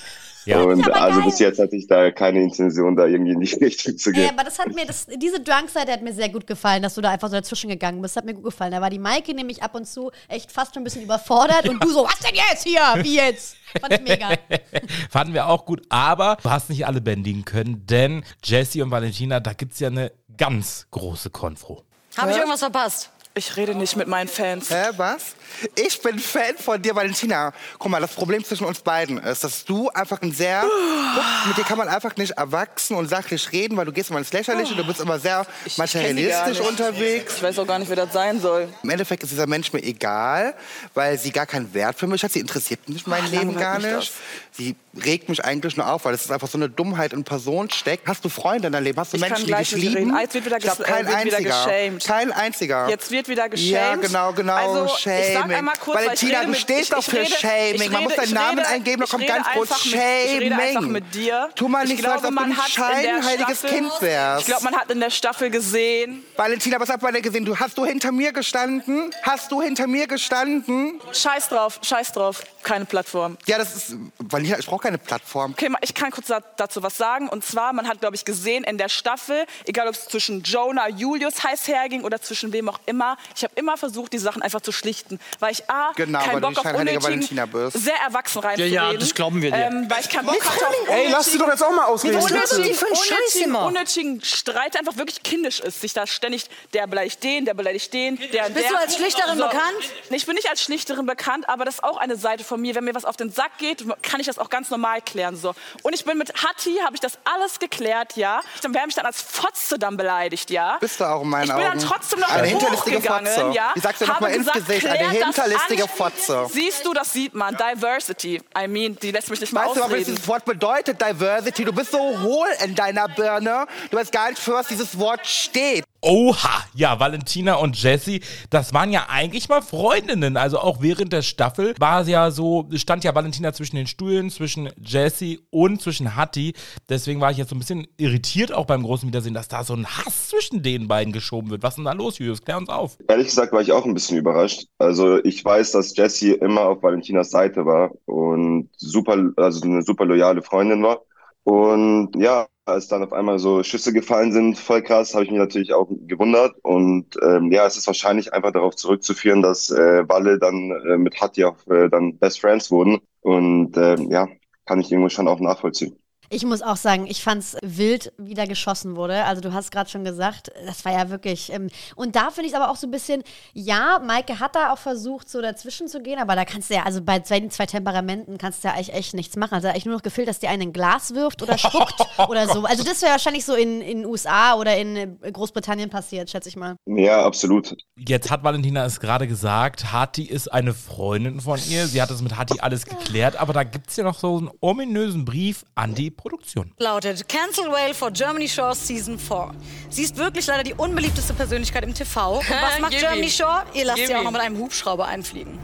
Ja. Und also bis jetzt hatte ich da keine Intention, da irgendwie in die [LAUGHS] Richtung zu gehen. Ja, aber das hat mir, das, diese Drunk-Seite hat mir sehr gut gefallen, dass du da einfach so dazwischen gegangen bist. Das hat mir gut gefallen. Da war die Maike nämlich ab und zu echt fast schon ein bisschen überfordert und du so, was denn jetzt hier? Wie jetzt? Fand ich mega. [LAUGHS] Fanden wir auch gut, aber du hast nicht alle bändigen können, denn Jesse und Valentina, da gibt es ja eine ganz große Konfro. Habe ich irgendwas verpasst? Ich rede nicht mit meinen Fans. Hä, was? Ich bin Fan von dir, Valentina. Guck mal, das Problem zwischen uns beiden ist, dass du einfach ein sehr. Guck, mit dir kann man einfach nicht erwachsen und sachlich reden, weil du gehst immer ins Lächerliche, du bist immer sehr Ich materialistisch kenn die gar nicht. unterwegs. Ich weiß auch gar nicht, wer das sein soll. Im Endeffekt ist dieser Mensch mir egal, weil sie gar keinen Wert für mich hat. Sie interessiert mich mein Leben langweilt gar mich nicht. Sie regt mich eigentlich nur auf, weil es ist einfach so eine Dummheit in Person steckt. Hast du Freunde in deinem Leben? Hast du Ich Menschen, kann die dich lieben? reden. Jetzt wird wieder ich glaub, kein äh, wird wieder einziger. geshamed. Kein einziger. Jetzt wird wieder geshamed. Ja, genau, genau. Also, Shaming. ich sag einmal kurz, Valentina, rede du stehst doch für rede- Shaming. ich Man muss rede- deinen Namen rede- eingeben, da kommt rede ganz groß mit- rede Shaming. mit dir. Tu mal Ich nicht so, als ob du man ein scheinheiliges Kind wärst. Ich glaube, man hat in der Staffel gesehen. Valentina, was hat man denn gesehen? Du, hast du hinter mir gestanden? Hast du hinter mir gestanden? Scheiß drauf, scheiß drauf. Keine Plattform. Ja, das ist. Valentina, ich brauche keine Plattform. Okay, ich kann kurz da- dazu was sagen. Und zwar, man hat, glaube ich, gesehen in der Staffel, egal ob es zwischen Jonah, Julius heiß herging oder zwischen wem auch immer, ich habe immer versucht, die Sachen einfach zu schlichten. Weil ich A, Genau, keinen Bock auf unnötigen, Valentina bist. sehr erwachsen Ja, reinzureden. ja, das glauben wir dir. Ähm, weil ich keinen Bock hatte auf Ey, lass sie doch jetzt auch mal ausreden. unnötigen, Was ist die für ein Scheiß unnötigen, immer? unnötigen Streit, der einfach wirklich kindisch ist. Sich da ständig, der beleidigt den, der beleidigt den, der und Bist der. du als Schlichterin bekannt? Nee, Ich bin nicht als Schlichterin bekannt, aber das ist auch eine Seite von mir. Wenn mir was auf den Sack geht, kann ich das auch ganz normal klären. So. Und ich bin mit Hatti, habe ich das alles geklärt, ja. Dann wäre mich dann als Fotze dann beleidigt, ja. Bist du auch in meinen Ich bin dann Augen. trotzdem noch Eine hinterlistige Fotze. ja. Ich sag's dir noch habe mal ins Gesicht, eine hinterlistige. Fotze. Siehst du, das sieht man. Diversity. I mean, die lässt mich nicht mal Weißt du, was ausreden. dieses Wort bedeutet, Diversity? Du bist so hohl in deiner Birne. Du weißt gar nicht, für was dieses Wort steht. Oha, ja, Valentina und Jessie, das waren ja eigentlich mal Freundinnen. Also auch während der Staffel war es ja so, stand ja Valentina zwischen den Stühlen, zwischen Jessie und zwischen Hattie. Deswegen war ich jetzt so ein bisschen irritiert auch beim großen Wiedersehen, dass da so ein Hass zwischen den beiden geschoben wird. Was ist denn da los, Julius? Klär uns auf. Ehrlich gesagt war ich auch ein bisschen überrascht. Also ich weiß, dass Jessie immer auf Valentinas Seite war und super, also eine super loyale Freundin war. Und ja, als dann auf einmal so Schüsse gefallen sind, voll krass, habe ich mich natürlich auch gewundert. Und ähm, ja, es ist wahrscheinlich einfach darauf zurückzuführen, dass äh, Walle dann äh, mit Hatti auch äh, dann Best Friends wurden. Und ähm, ja, kann ich irgendwo schon auch nachvollziehen. Ich muss auch sagen, ich fand es wild, wie da geschossen wurde. Also du hast gerade schon gesagt, das war ja wirklich. Ähm, und da finde ich es aber auch so ein bisschen, ja, Maike hat da auch versucht, so dazwischen zu gehen, aber da kannst du ja, also bei zwei, zwei Temperamenten kannst du ja eigentlich echt nichts machen. Also eigentlich nur noch gefehlt, dass dir einen ein Glas wirft oder spuckt [LAUGHS] oder so. Also das wäre wahrscheinlich so in den USA oder in äh, Großbritannien passiert, schätze ich mal. Ja, absolut. Jetzt hat Valentina es gerade gesagt, Hati ist eine Freundin von ihr. Sie hat es mit Hati alles geklärt, aber da gibt es ja noch so einen ominösen Brief an die Produktion. Lautet Cancel Whale for Germany Shore Season 4. Sie ist wirklich leider die unbeliebteste Persönlichkeit im TV. Und [LAUGHS] was macht Germany. Shore? Ihr lasst Gib sie auch noch mit einem Hubschrauber einfliegen.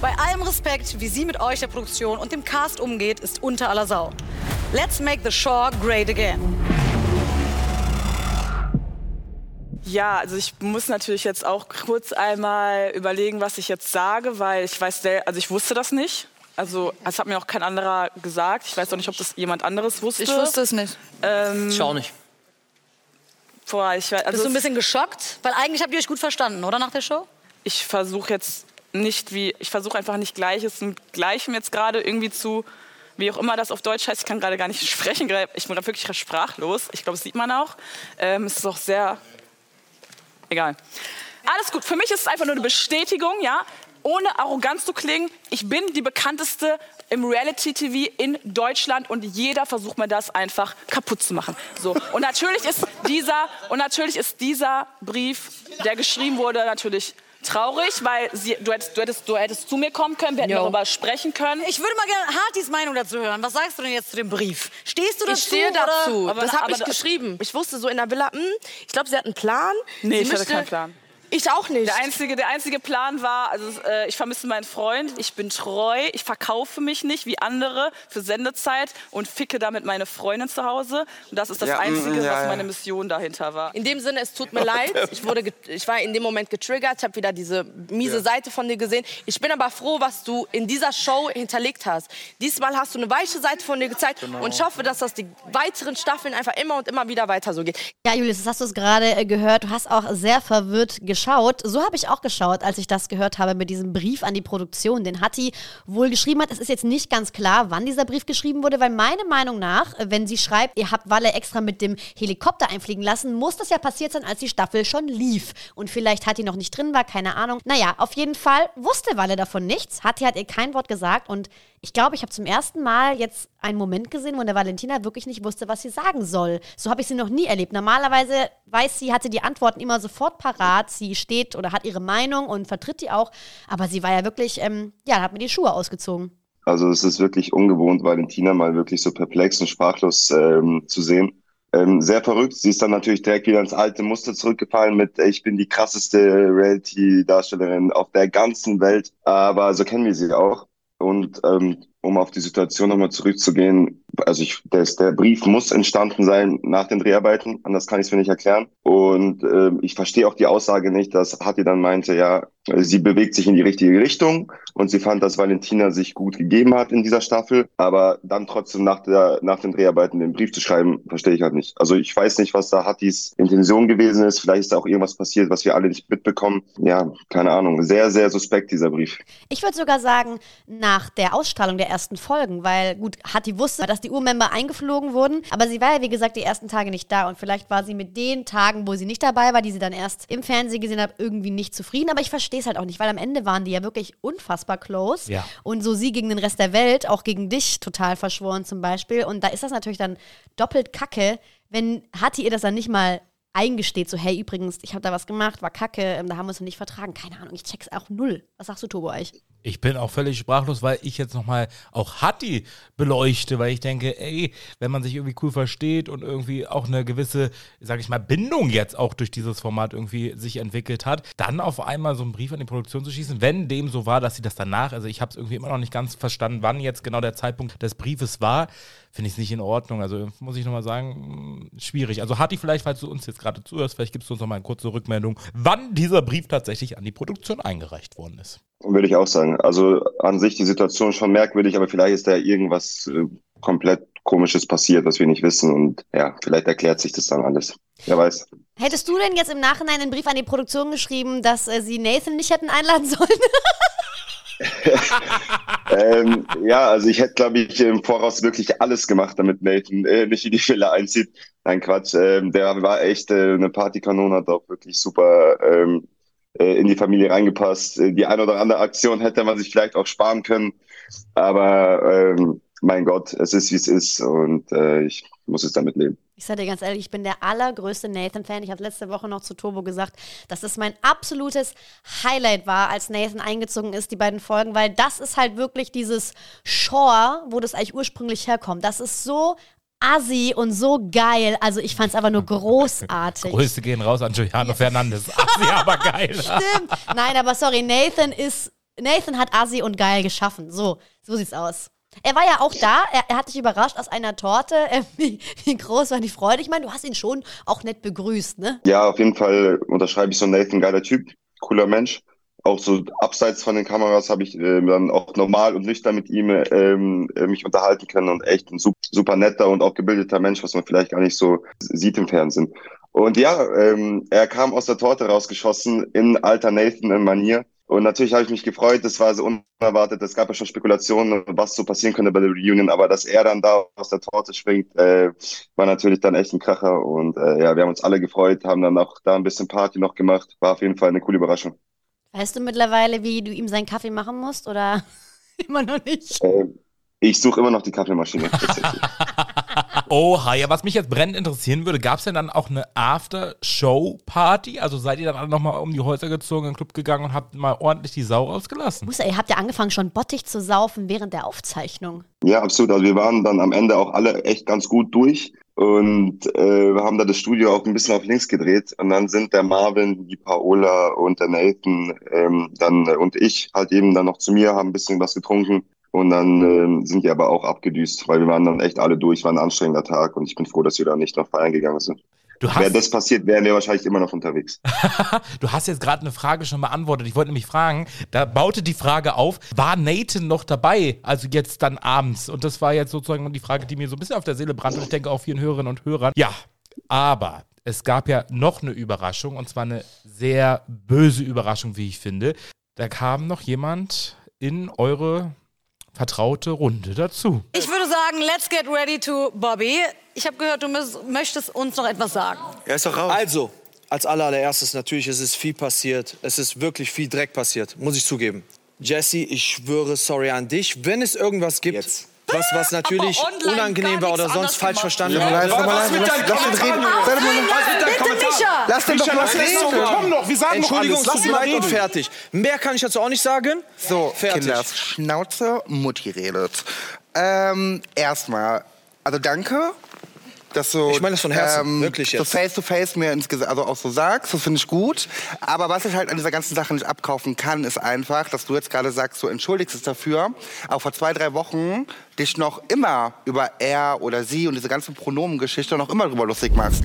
Bei allem Respekt, wie sie mit euch, der Produktion und dem Cast umgeht, ist unter aller Sau. Let's make the shore great again. Ja, also ich muss natürlich jetzt auch kurz einmal überlegen, was ich jetzt sage, weil ich weiß, also ich wusste das nicht. Also es hat mir auch kein anderer gesagt. Ich weiß auch nicht, ob das jemand anderes wusste. Ich wusste es nicht. Ähm, Ich auch nicht. Boah, ich, weiß- also Bist du ein es- bisschen geschockt? Weil eigentlich habt ihr euch gut verstanden, oder nach der Show? ich versuche jetzt nicht wie, ich versuche einfach nicht Gleiches mit Gleichem jetzt gerade irgendwie zu, wie auch immer das auf Deutsch heißt, ich kann gerade gar nicht [LAUGHS] sprechen, ich bin gerade wirklich sprachlos. Ich glaube, das sieht man auch. Ähm, es ist auch sehr, egal. Alles gut, für mich ist es einfach nur eine Bestätigung, ja, ohne arrogant zu klingen, ich bin die bekannteste im Reality-TV in Deutschland und jeder versucht mir das einfach kaputt zu machen. So. Und natürlich ist dieser, und natürlich ist dieser Brief, der geschrieben wurde, natürlich traurig, weil sie, du, hättest, du, hättest, du hättest zu mir kommen können, wir hätten Jo. darüber sprechen können. Ich würde mal gerne Hartis Meinung dazu hören. Was sagst du denn jetzt zu dem Brief? Stehst du dazu? Ich stehe oder? dazu. Aber- das habe ich geschrieben. Ich wusste so in der Villa, hm, ich glaube, sie hat einen Plan. Nee, sie ich hatte keinen Plan. Ich auch nicht. Der einzige, der einzige Plan war, also äh, ich vermisse meinen Freund, ich bin treu, ich verkaufe mich nicht wie andere für Sendezeit und ficke damit meine Freundin zu Hause. Und das ist das Ja, Einzige, mm, ja, was ja. meine Mission dahinter war. In dem Sinne, es tut mir leid. [LAUGHS] Ich, wurde ich war in dem Moment getriggert. Ich habe wieder diese miese Seite von dir gesehen. Ich bin aber froh, was du in dieser Show hinterlegt hast. Diesmal hast du eine weiche Seite von dir gezeigt. Und ich hoffe, dass das die weiteren Staffeln einfach immer und immer wieder weiter so geht. Ja, Julius, das hast du es gerade äh, gehört. Du hast auch sehr verwirrt geschaut. So habe ich auch geschaut, als ich das gehört habe mit diesem Brief an die Produktion, den Hatti wohl geschrieben hat. Es ist jetzt nicht ganz klar, wann dieser Brief geschrieben wurde, weil meiner Meinung nach, wenn sie schreibt, ihr habt Walle extra mit dem Helikopter einfliegen lassen, muss das ja passiert sein, als die Staffel schon lief. Und vielleicht Hatti noch nicht drin war, keine Ahnung. Naja, auf jeden Fall wusste Walle davon nichts. Hatti hat ihr kein Wort gesagt und ich glaube, ich habe zum ersten Mal jetzt einen Moment gesehen, wo der Valentina wirklich nicht wusste, was sie sagen soll. So habe ich sie noch nie erlebt. Normalerweise weiß sie, hatte die Antworten immer sofort parat. Sie steht oder hat ihre Meinung und vertritt die auch. Aber sie war ja wirklich, ähm, ja, hat mir die Schuhe ausgezogen. Also es ist wirklich ungewohnt, Valentina mal wirklich so perplex und sprachlos ähm, zu sehen. Ähm, sehr verrückt. Sie ist dann natürlich direkt wieder ins alte Muster zurückgefallen mit, ich bin die krasseste Reality-Darstellerin auf der ganzen Welt. Aber so kennen wir sie auch. Und ähm, um auf die Situation nochmal zurückzugehen, also ich, der, der Brief muss entstanden sein nach den Dreharbeiten, anders kann ich es mir nicht erklären. Und ähm, ich verstehe auch die Aussage nicht, dass Hatti dann meinte, ja, sie bewegt sich in die richtige Richtung und sie fand, dass Valentina sich gut gegeben hat in dieser Staffel, aber dann trotzdem nach, der, nach den Dreharbeiten den Brief zu schreiben, verstehe ich halt nicht. Also ich weiß nicht, was da Hattis Intention gewesen ist. Vielleicht ist da auch irgendwas passiert, was wir alle nicht mitbekommen. Ja, keine Ahnung. Sehr, sehr suspekt, dieser Brief. Ich würde sogar sagen, nach der Ausstrahlung der ersten Folgen, weil gut, Hatti wusste, dass die Urmember eingeflogen wurden, aber sie war ja, wie gesagt, die ersten Tage nicht da und vielleicht war sie mit den Tagen, wo sie nicht dabei war, die sie dann erst im Fernsehen gesehen hat, irgendwie nicht zufrieden, aber ich verstehe es halt auch nicht, weil am Ende waren die ja wirklich unfassbar close Ja. und so sie gegen den Rest der Welt, auch gegen dich total verschworen zum Beispiel und da ist das natürlich dann doppelt kacke, wenn Hatti ihr das dann nicht mal eingesteht, so hey, übrigens, ich habe da was gemacht, war kacke, ähm, da haben wir uns noch nicht vertragen, keine Ahnung, ich check's auch null. Was sagst du, Turbo Eich? Ich bin auch völlig sprachlos, weil ich jetzt nochmal auch Hatti beleuchte, weil ich denke, ey, wenn man sich irgendwie cool versteht und irgendwie auch eine gewisse, sag ich mal, Bindung jetzt auch durch dieses Format irgendwie sich entwickelt hat, dann auf einmal so einen Brief an die Produktion zu schießen, wenn dem so war, dass sie das danach, also ich habe es irgendwie immer noch nicht ganz verstanden, wann jetzt genau der Zeitpunkt des Briefes war, finde ich es nicht in Ordnung. Also muss ich nochmal sagen, schwierig. Also Hatti, vielleicht, falls du uns jetzt gerade zuhörst, vielleicht gibst du uns nochmal eine kurze Rückmeldung, wann dieser Brief tatsächlich an die Produktion eingereicht worden ist. Würde ich auch sagen. Also an sich die Situation schon merkwürdig, aber vielleicht ist da irgendwas äh, komplett Komisches passiert, was wir nicht wissen. Und ja, vielleicht erklärt sich das dann alles. Wer weiß. Hättest du denn jetzt im Nachhinein einen Brief an die Produktion geschrieben, dass äh, sie Nathan nicht hätten einladen sollen? [LAUGHS] [LAUGHS] ähm, ja, also ich hätte, glaube ich, im Voraus wirklich alles gemacht, damit Nathan äh, nicht in die Fälle einzieht. Nein, Quatsch. Ähm, der war echt äh, eine Partykanone, hat auch wirklich super ähm, äh, in die Familie reingepasst. Äh, Die eine oder andere Aktion hätte man sich vielleicht auch sparen können. Aber ähm, mein Gott, es ist, wie es ist. Und äh, ich muss es damit leben. Ich sage dir ganz ehrlich, ich bin der allergrößte Nathan-Fan. Ich habe letzte Woche noch zu Turbo gesagt, dass es mein absolutes Highlight war, als Nathan eingezogen ist, die beiden Folgen, weil das ist halt wirklich dieses Shore, wo das eigentlich ursprünglich herkommt. Das ist so assi und so geil. Also ich fand es aber nur [LAUGHS] großartig. Grüße gehen raus an Giuliano Fernandes. Assi, aber geil. Stimmt. Nein, aber sorry, Nathan ist. Nathan hat Assi und geil geschaffen. So, so sieht's aus. Er war ja auch da, er, er hat dich überrascht aus einer Torte. Äh, [LAUGHS] wie, wie groß war die Freude? Ich meine, du hast ihn schon auch nett begrüßt, ne? Ja, auf jeden Fall unterschreibe ich so Nathan, geiler Typ, cooler Mensch. Auch so abseits von den Kameras habe ich äh, dann auch normal und nüchtern mit ihm ähm, äh, mich unterhalten können und echt ein super, netter und auch gebildeter Mensch, was man vielleicht gar nicht so sieht im Fernsehen. Und ja, ähm, er kam aus der Torte rausgeschossen in alter Nathan-Manier. Und natürlich habe ich mich gefreut, das war so unerwartet. Es gab ja schon Spekulationen, was so passieren könnte bei der Reunion, aber dass er dann da aus der Torte schwingt, äh, war natürlich dann echt ein Kracher. Und äh, ja, wir haben uns alle gefreut, haben dann auch da ein bisschen Party noch gemacht. War auf jeden Fall eine coole Überraschung. Weißt du mittlerweile, wie du ihm seinen Kaffee machen musst oder [LAUGHS] immer noch nicht? Äh, ich suche immer noch die Kaffeemaschine. [LAUGHS] tatsächlich. Oha, ja, was mich jetzt brennend interessieren würde, gab es denn dann auch eine After-Show-Party? Also seid ihr dann alle nochmal um die Häuser gezogen, in den Club gegangen und habt mal ordentlich die Sau rausgelassen? Musa, ihr habt ja angefangen, schon Bottich zu saufen während der Aufzeichnung. Ja, absolut. Also wir waren dann am Ende auch alle echt ganz gut durch und äh, wir haben da das Studio auch ein bisschen auf links gedreht. Und dann sind der Marvin, die Paola und der Nathan ähm, dann äh, und ich halt eben dann noch zu mir, haben ein bisschen was getrunken. Und dann ähm, sind die aber auch abgedüst, weil wir waren dann echt alle durch, war ein anstrengender Tag. Und ich bin froh, dass wir da nicht noch feiern gegangen sind. Du Wäre hast, das passiert, wären wir wahrscheinlich immer noch unterwegs. [LAUGHS] du hast jetzt gerade eine Frage schon beantwortet. Ich wollte nämlich fragen, da baute die Frage auf, war Nathan noch dabei? Also jetzt dann abends. Und das war jetzt sozusagen die Frage, die mir so ein bisschen auf der Seele brannte. Und ich denke auch vielen Hörerinnen und Hörern. Ja, aber es gab ja noch eine Überraschung. Und zwar eine sehr böse Überraschung, wie ich finde. Da kam noch jemand in eure vertraute Runde dazu. Ich würde sagen, let's get ready to Bobby. Ich habe gehört, du möchtest uns noch etwas sagen. Er ist doch raus. Also, als allererstes, natürlich, es ist viel passiert. Es ist wirklich viel Dreck passiert, muss ich zugeben. Jesse, ich schwöre, sorry an dich. Wenn es irgendwas gibt, was, was natürlich unangenehm war oder sonst falsch verstanden Ja, wurde. lass doch mal Was mit lass- deinem Kommentar? doch Was! Lass den doch mich reden. doch- Komm doch, wir sagen doch Entschuldigung, alles. es Lass tut ihn mir mal leid und fertig. Mehr kann ich dazu auch nicht sagen. So, Fertig. Kinders, Schnauze, Mutti redet. Ähm, erstmal, also danke, dass du Ich meine das von Herzen, wirklich so jetzt. face to face mir ins Gesicht, also auch so sagst, das finde ich gut. Aber was ich halt an dieser ganzen Sache nicht abkaufen kann, ist einfach, dass du jetzt gerade sagst, du entschuldigst dich dafür, auch vor zwei, drei Wochen dich noch immer über er oder sie und diese ganze Pronomengeschichte noch immer drüber lustig machst.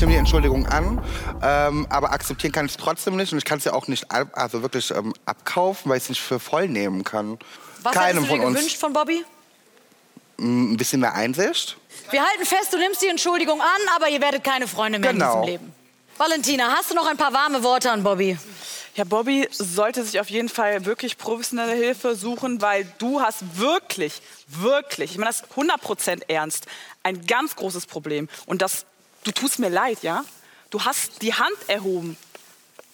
Ich nehme die Entschuldigung an, ähm, aber akzeptieren kann ich es trotzdem nicht und ich kann es ja auch nicht ab, also wirklich ähm, abkaufen, weil ich es nicht für voll nehmen kann. Was Keinem hättest du dir von gewünscht von Bobby? Mm, Ein bisschen mehr Einsicht. Wir halten fest, du nimmst die Entschuldigung an, aber ihr werdet keine Freunde mehr Genau. in diesem Leben. Valentina, hast du noch ein paar warme Worte an Bobby? Ja, Bobby sollte sich auf jeden Fall wirklich professionelle Hilfe suchen, weil du hast wirklich, wirklich, ich meine das 100% ernst, ein ganz großes Problem. Und das, du tust mir leid, ja? Du hast die Hand erhoben.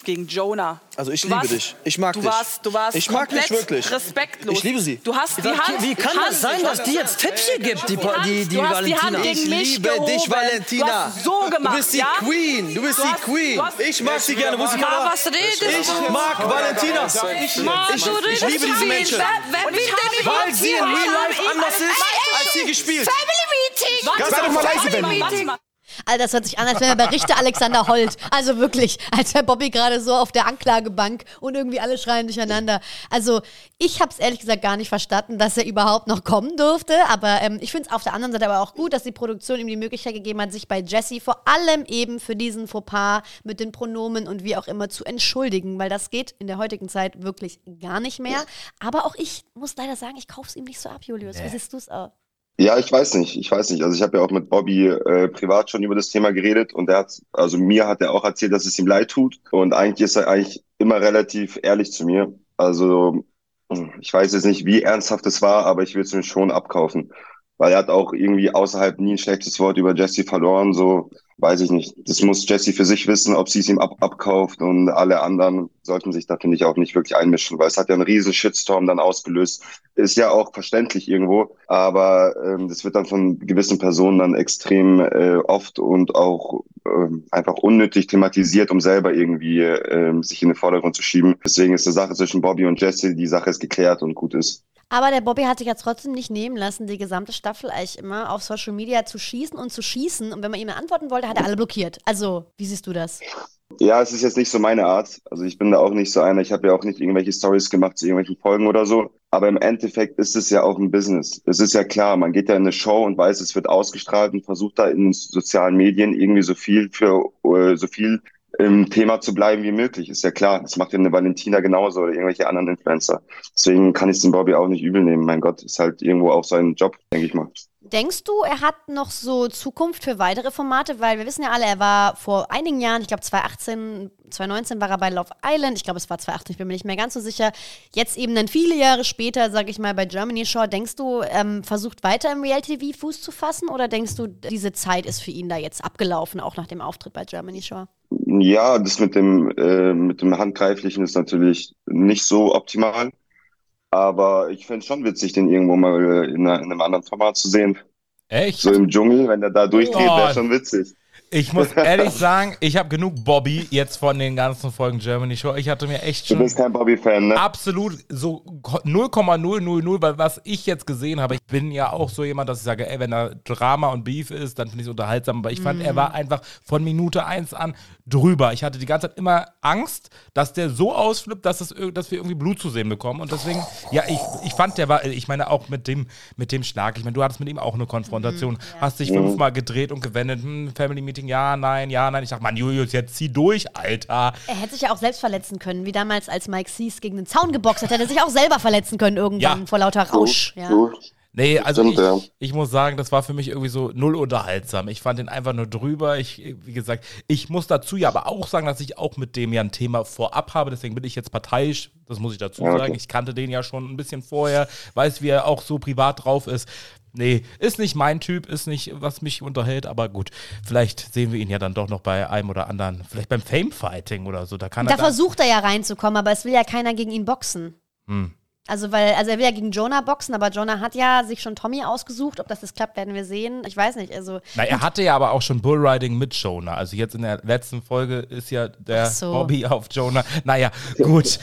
gegen Jonah. Also ich Du liebe warst- dich. Ich mag du dich. Warst, du warst Ich mag dich wirklich. respektlos. Ich liebe sie. Du hast die Wie- Hand. wie kann Hand- das sein, dass die jetzt Tipps hier gibt, die, die, die du hast die Valentina? Hand gegen Ich mich liebe gehoben. dich, Valentina. Du hast so gemacht, Du bist die ja? Queen. Du bist Du die hast- Queen. du hast- Ich mag sie gerne. Muss ich aber- was redest du? Ich mag Valentina. Ich, ich, ich liebe diese Menschen. Weil sie in Real Life anders ist, als sie gespielt. Family Meeting! Leise, Family. Meeting. Alter, das hört sich an, als wäre bei Richter Alexander Holt. Also wirklich, als wäre Bobby gerade so auf der Anklagebank und irgendwie alle schreien durcheinander. Also ich habe es ehrlich gesagt gar nicht verstanden, dass er überhaupt noch kommen durfte. Aber ähm, ich finde es auf der anderen Seite aber auch gut, dass die Produktion ihm die Möglichkeit gegeben hat, sich bei Jesse vor allem eben für diesen Fauxpas mit den Pronomen und wie auch immer zu entschuldigen. Weil das geht in der heutigen Zeit wirklich gar nicht mehr. Aber auch ich muss leider sagen, ich kaufe es ihm nicht so ab, Julius. Wie siehst du es auch? Ja, ich weiß nicht, ich weiß nicht. Also ich habe ja auch mit Bobby äh, privat schon über das Thema geredet und er hat, also mir hat er auch erzählt, dass es ihm leid tut und eigentlich ist er eigentlich immer relativ ehrlich zu mir. Also ich weiß jetzt nicht, wie ernsthaft es war, aber ich will es mir schon abkaufen, weil er hat auch irgendwie außerhalb nie ein schlechtes Wort über Jesse verloren. So weiß ich nicht. Das muss Jesse für sich wissen, ob sie es ihm ab abkauft und alle anderen sollten sich da finde ich auch nicht wirklich einmischen, weil es hat ja einen riesen Shitstorm dann ausgelöst. Ist ja auch verständlich irgendwo, aber ähm, das wird dann von gewissen Personen dann extrem äh, oft und auch ähm, einfach unnötig thematisiert, um selber irgendwie ähm, sich in den Vordergrund zu schieben. Deswegen ist die Sache zwischen Bobby und Jesse, die Sache ist geklärt und gut ist. Aber der Bobby hat sich ja trotzdem nicht nehmen lassen, die gesamte Staffel eigentlich immer auf Social Media zu schießen und zu schießen. Und wenn man ihm antworten wollte, hat er alle blockiert. Also, wie siehst du das? Ja, es ist jetzt nicht so meine Art. Also ich bin da auch nicht so einer. Ich habe ja auch nicht irgendwelche Stories gemacht zu irgendwelchen Folgen oder so. Aber im Endeffekt ist es ja auch ein Business. Es ist ja klar, man geht ja in eine Show und weiß, es wird ausgestrahlt und versucht da in sozialen Medien irgendwie so viel für äh, so viel im Thema zu bleiben wie möglich. Ist ja klar. Das macht ja eine Valentina genauso oder irgendwelche anderen Influencer. Deswegen kann ich es dem Bobby auch nicht übel nehmen. Mein Gott, ist halt irgendwo auch sein Job, denke ich mal. Denkst du, er hat noch so Zukunft für weitere Formate? Weil wir wissen ja alle, er war vor einigen Jahren, ich glaube 2018, 2019 war er bei Love Island. Ich glaube, es war 2018, ich bin mir nicht mehr ganz so sicher. Jetzt eben dann viele Jahre später, sage ich mal, bei Germany Shore. Denkst du, ähm, versucht weiter im Reality-TV Fuß zu fassen? Oder denkst du, diese Zeit ist für ihn da jetzt abgelaufen, auch nach dem Auftritt bei Germany Shore? Ja, das mit dem, äh, mit dem Handgreiflichen ist natürlich nicht so optimal. Aber ich fände schon witzig, den irgendwo mal äh, in, einer, in einem anderen Format zu sehen. Echt? So im Dschungel, wenn der da durchdreht, Oh. wäre schon witzig. Ich muss [LAUGHS] ehrlich sagen, ich habe genug Bobby jetzt von den ganzen Folgen Germany Show. Ich hatte mir echt Du schon bist kein Bobby-Fan, ne? absolut so 0,000, weil was ich jetzt gesehen habe, ich bin ja auch so jemand, dass ich sage, ey, wenn da Drama und Beef ist, dann finde ich es unterhaltsam. Aber ich fand, er war einfach von Minute 1 an drüber. Ich hatte die ganze Zeit immer Angst, dass der so ausflippt, dass, ir- dass wir irgendwie Blut zu sehen bekommen. Und deswegen, ja, ich, ich fand, der war, ich meine, auch mit dem, mit dem Schlag. Ich meine, du hattest mit ihm auch eine Konfrontation. Hast dich Mhm. fünfmal gedreht und gewendet. Hm, Family Meeting, ja, nein, ja, nein. Ich dachte, Mann, Julius, jetzt zieh durch, Alter. Er hätte sich ja auch selbst verletzen können, wie damals, als Mike Sees gegen den Zaun geboxt hat. Hätte er sich auch selber verletzen können irgendwann Ja. vor lauter Rausch. Ja. Nee, also Stimmt, ich, ja. ich muss sagen, das war für mich irgendwie so null unterhaltsam. Ich fand den einfach nur drüber. Ich, wie gesagt, ich muss dazu ja aber auch sagen, dass ich auch mit dem ja ein Thema vorab habe. Deswegen bin ich jetzt parteiisch. Das muss ich dazu Ja, okay. sagen. Ich kannte den ja schon ein bisschen vorher, weiß, wie er auch so privat drauf ist. Nee, ist nicht mein Typ, ist nicht, was mich unterhält, aber gut. Vielleicht sehen wir ihn ja dann doch noch bei einem oder anderen, vielleicht beim Fame-Fighting oder so. Da kann Da er versucht er ja reinzukommen, aber es will ja keiner gegen ihn boxen. Hm. Also, weil, also er will ja gegen Jonah boxen, aber Jonah hat ja sich schon Tommy ausgesucht. Ob das jetzt klappt, werden wir sehen. Ich weiß nicht. Also, Na, er hatte ja aber auch schon Bullriding mit Jonah. Also jetzt in der letzten Folge ist ja der so. Bobby auf Jonah. Naja, gut.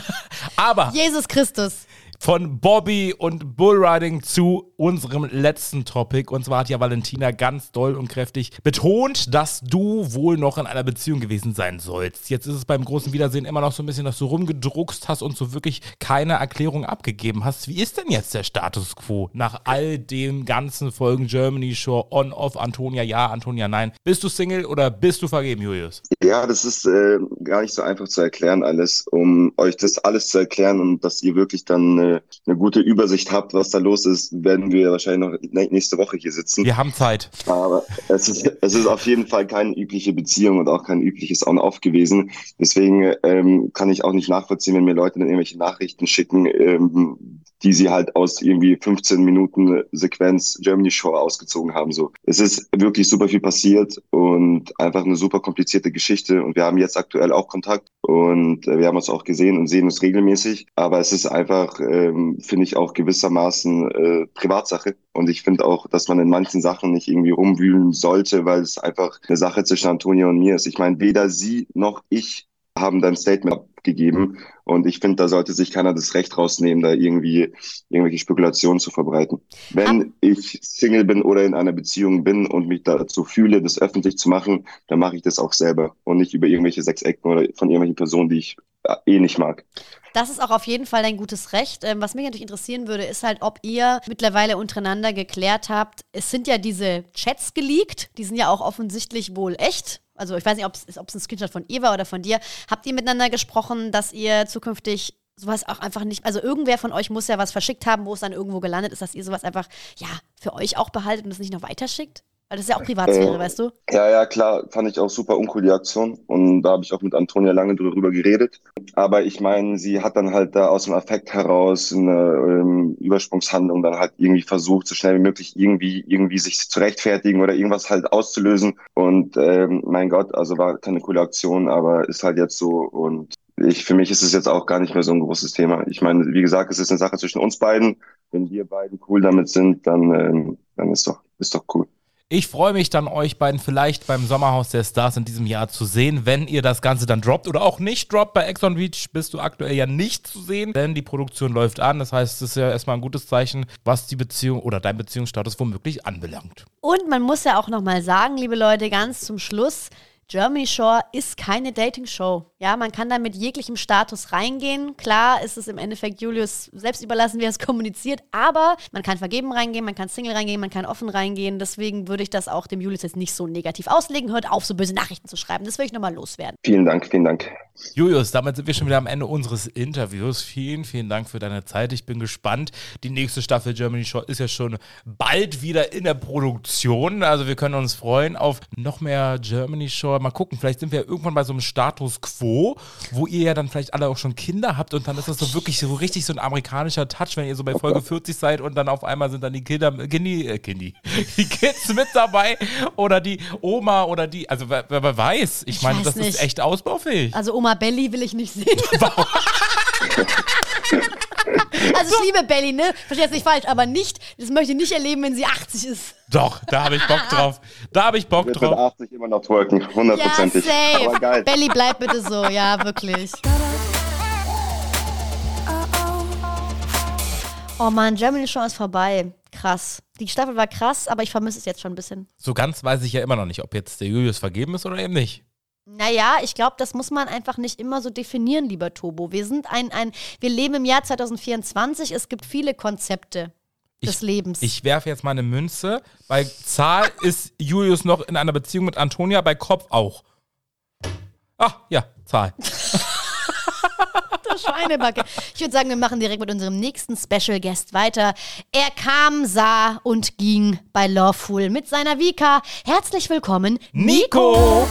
[LAUGHS] aber Jesus Christus. Von Bobby und Bullriding zu unserem letzten Topic. Und zwar hat ja Valentina ganz doll und kräftig betont, dass du wohl noch in einer Beziehung gewesen sein sollst. Jetzt ist es beim großen Wiedersehen immer noch so ein bisschen, dass du rumgedruckst hast und so wirklich keine Erklärung abgegeben hast. Wie ist denn jetzt der Status quo nach all den ganzen Folgen Germany Show, On, Off, Antonia ja, Antonia nein? Bist du Single oder bist du vergeben, Julius? Ja, das ist äh, gar nicht so einfach zu erklären alles, um euch das alles zu erklären und dass ihr wirklich dann äh, eine gute Übersicht habt, was da los ist, werden wir wahrscheinlich noch nä- nächste Woche hier sitzen. Wir haben Zeit. Aber es ist, es ist auf jeden Fall keine übliche Beziehung und auch kein übliches On-Off gewesen. Deswegen ähm, kann ich auch nicht nachvollziehen, wenn mir Leute dann irgendwelche Nachrichten schicken, ähm, die sie halt aus irgendwie 15 Minuten Sequenz Germany Show ausgezogen haben. So, es ist wirklich super viel passiert und einfach eine super komplizierte Geschichte. Und wir haben jetzt aktuell auch Kontakt und äh, wir haben uns auch gesehen und sehen uns regelmäßig. Aber es ist einfach, ähm, finde ich, auch gewissermaßen äh, Privatsache. Und ich finde auch, dass man in manchen Sachen nicht irgendwie rumwühlen sollte, weil es einfach eine Sache zwischen Antonia und mir ist. Ich meine, weder sie noch ich haben dann Statement abgegeben. Und ich finde, da sollte sich keiner das Recht rausnehmen, da irgendwie irgendwelche Spekulationen zu verbreiten. Wenn ich Single bin oder in einer Beziehung bin und mich dazu fühle, das öffentlich zu machen, dann mache ich das auch selber und nicht über irgendwelche Sechsecken oder von irgendwelchen Personen, die ich äh, eh nicht mag. Das ist auch auf jeden Fall dein gutes Recht. Ähm, was mich natürlich interessieren würde, ist halt, ob ihr mittlerweile untereinander geklärt habt. Es sind ja diese Chats geleakt, die sind ja auch offensichtlich wohl echt. Also ich weiß nicht, ob es ein Screenshot von ihr war oder von dir. Habt ihr miteinander gesprochen, dass ihr zukünftig sowas auch einfach nicht, also irgendwer von euch muss ja was verschickt haben, wo es dann irgendwo gelandet ist, dass ihr sowas einfach, ja, für euch auch behaltet und es nicht noch weiterschickt? Weil das ist ja auch Privatsphäre, Äh, weißt du? Ja, ja, klar, fand ich auch super uncool, die Aktion. Und da habe ich auch mit Antonia lange drüber geredet. Aber ich meine, sie hat dann halt da aus dem Affekt heraus eine ähm, Übersprungshandlung dann halt irgendwie versucht, so schnell wie möglich irgendwie, irgendwie sich zu rechtfertigen oder irgendwas halt auszulösen. Und ähm, mein Gott, also war keine coole Aktion, aber ist halt jetzt so. Und ich, für mich ist es jetzt auch gar nicht mehr so ein großes Thema. Ich meine, wie gesagt, es ist eine Sache zwischen uns beiden. Wenn wir beiden cool damit sind, dann, ähm, dann ist doch, ist doch cool. Ich freue mich dann, euch beiden vielleicht beim Sommerhaus der Stars in diesem Jahr zu sehen, wenn ihr das Ganze dann droppt oder auch nicht droppt. Bei Exxon Beach bist du aktuell ja nicht zu sehen, denn die Produktion läuft an. Das heißt, es ist ja erstmal ein gutes Zeichen, was die Beziehung oder dein Beziehungsstatus womöglich anbelangt. Und man muss ja auch nochmal sagen, liebe Leute, ganz zum Schluss, Germany Shore ist keine Dating-Show. Ja, man kann da mit jeglichem Status reingehen. Klar ist es im Endeffekt Julius selbst überlassen, wie er es [LAUGHS] kommuniziert, aber man kann vergeben reingehen, man kann Single reingehen, man kann offen reingehen. Deswegen würde ich das auch dem Julius jetzt nicht so negativ auslegen. Hört auf, so böse Nachrichten zu schreiben. Das will ich nochmal loswerden. Vielen Dank, vielen Dank. Julius, damit sind wir schon wieder am Ende unseres Interviews. Vielen, vielen Dank für deine Zeit. Ich bin gespannt. Die nächste Staffel Germany Shore ist ja schon bald wieder in der Produktion. Also wir können uns freuen auf noch mehr Germany Shore. Mal gucken, vielleicht sind wir irgendwann bei so einem Status Quo, wo ihr ja dann vielleicht alle auch schon Kinder habt und dann ist das so wirklich so richtig so ein amerikanischer Touch, wenn ihr so bei Folge 40 seid und dann auf einmal sind dann die Kinder, Kindi, äh, Kindi, [LAUGHS] die Kids mit dabei oder die Oma oder die, also wer, wer weiß. Ich, Ich meine, weiß das nicht. ist echt ausbaufähig. Also Oma Belly will ich nicht sehen. [LAUGHS] [LAUGHS] also ich liebe Belly, ne? Versteh jetzt nicht falsch, aber nicht, das möchte ich nicht erleben, wenn sie 80 ist. Doch, da habe ich Bock drauf. Da habe ich Bock mit drauf. 80 immer noch twerken, hundertprozentig. Ja, Aber safe. geil. Belly, bleib bitte so, ja, wirklich. Oh Mann, Germany Show ist vorbei. Krass. Die Staffel war krass, aber ich vermisse es jetzt schon ein bisschen. So ganz weiß ich ja immer noch nicht, ob jetzt der Julius vergeben ist oder eben nicht. Naja, ich glaube, das muss man einfach nicht immer so definieren, lieber Tobo. Wir sind ein, ein, wir leben im Jahr 2024, es gibt viele Konzepte des Lebens. Ich werfe jetzt mal eine Münze. Bei Zahl [LAUGHS] ist Julius noch in einer Beziehung mit Antonia, bei Kopf auch. Ah, ja, Zahl. [LAUGHS] Schweinebacke. Ich würde sagen, wir machen direkt mit unserem nächsten Special Guest weiter. Er kam, sah und ging bei Lawful mit seiner Vika. Herzlich willkommen, Nico!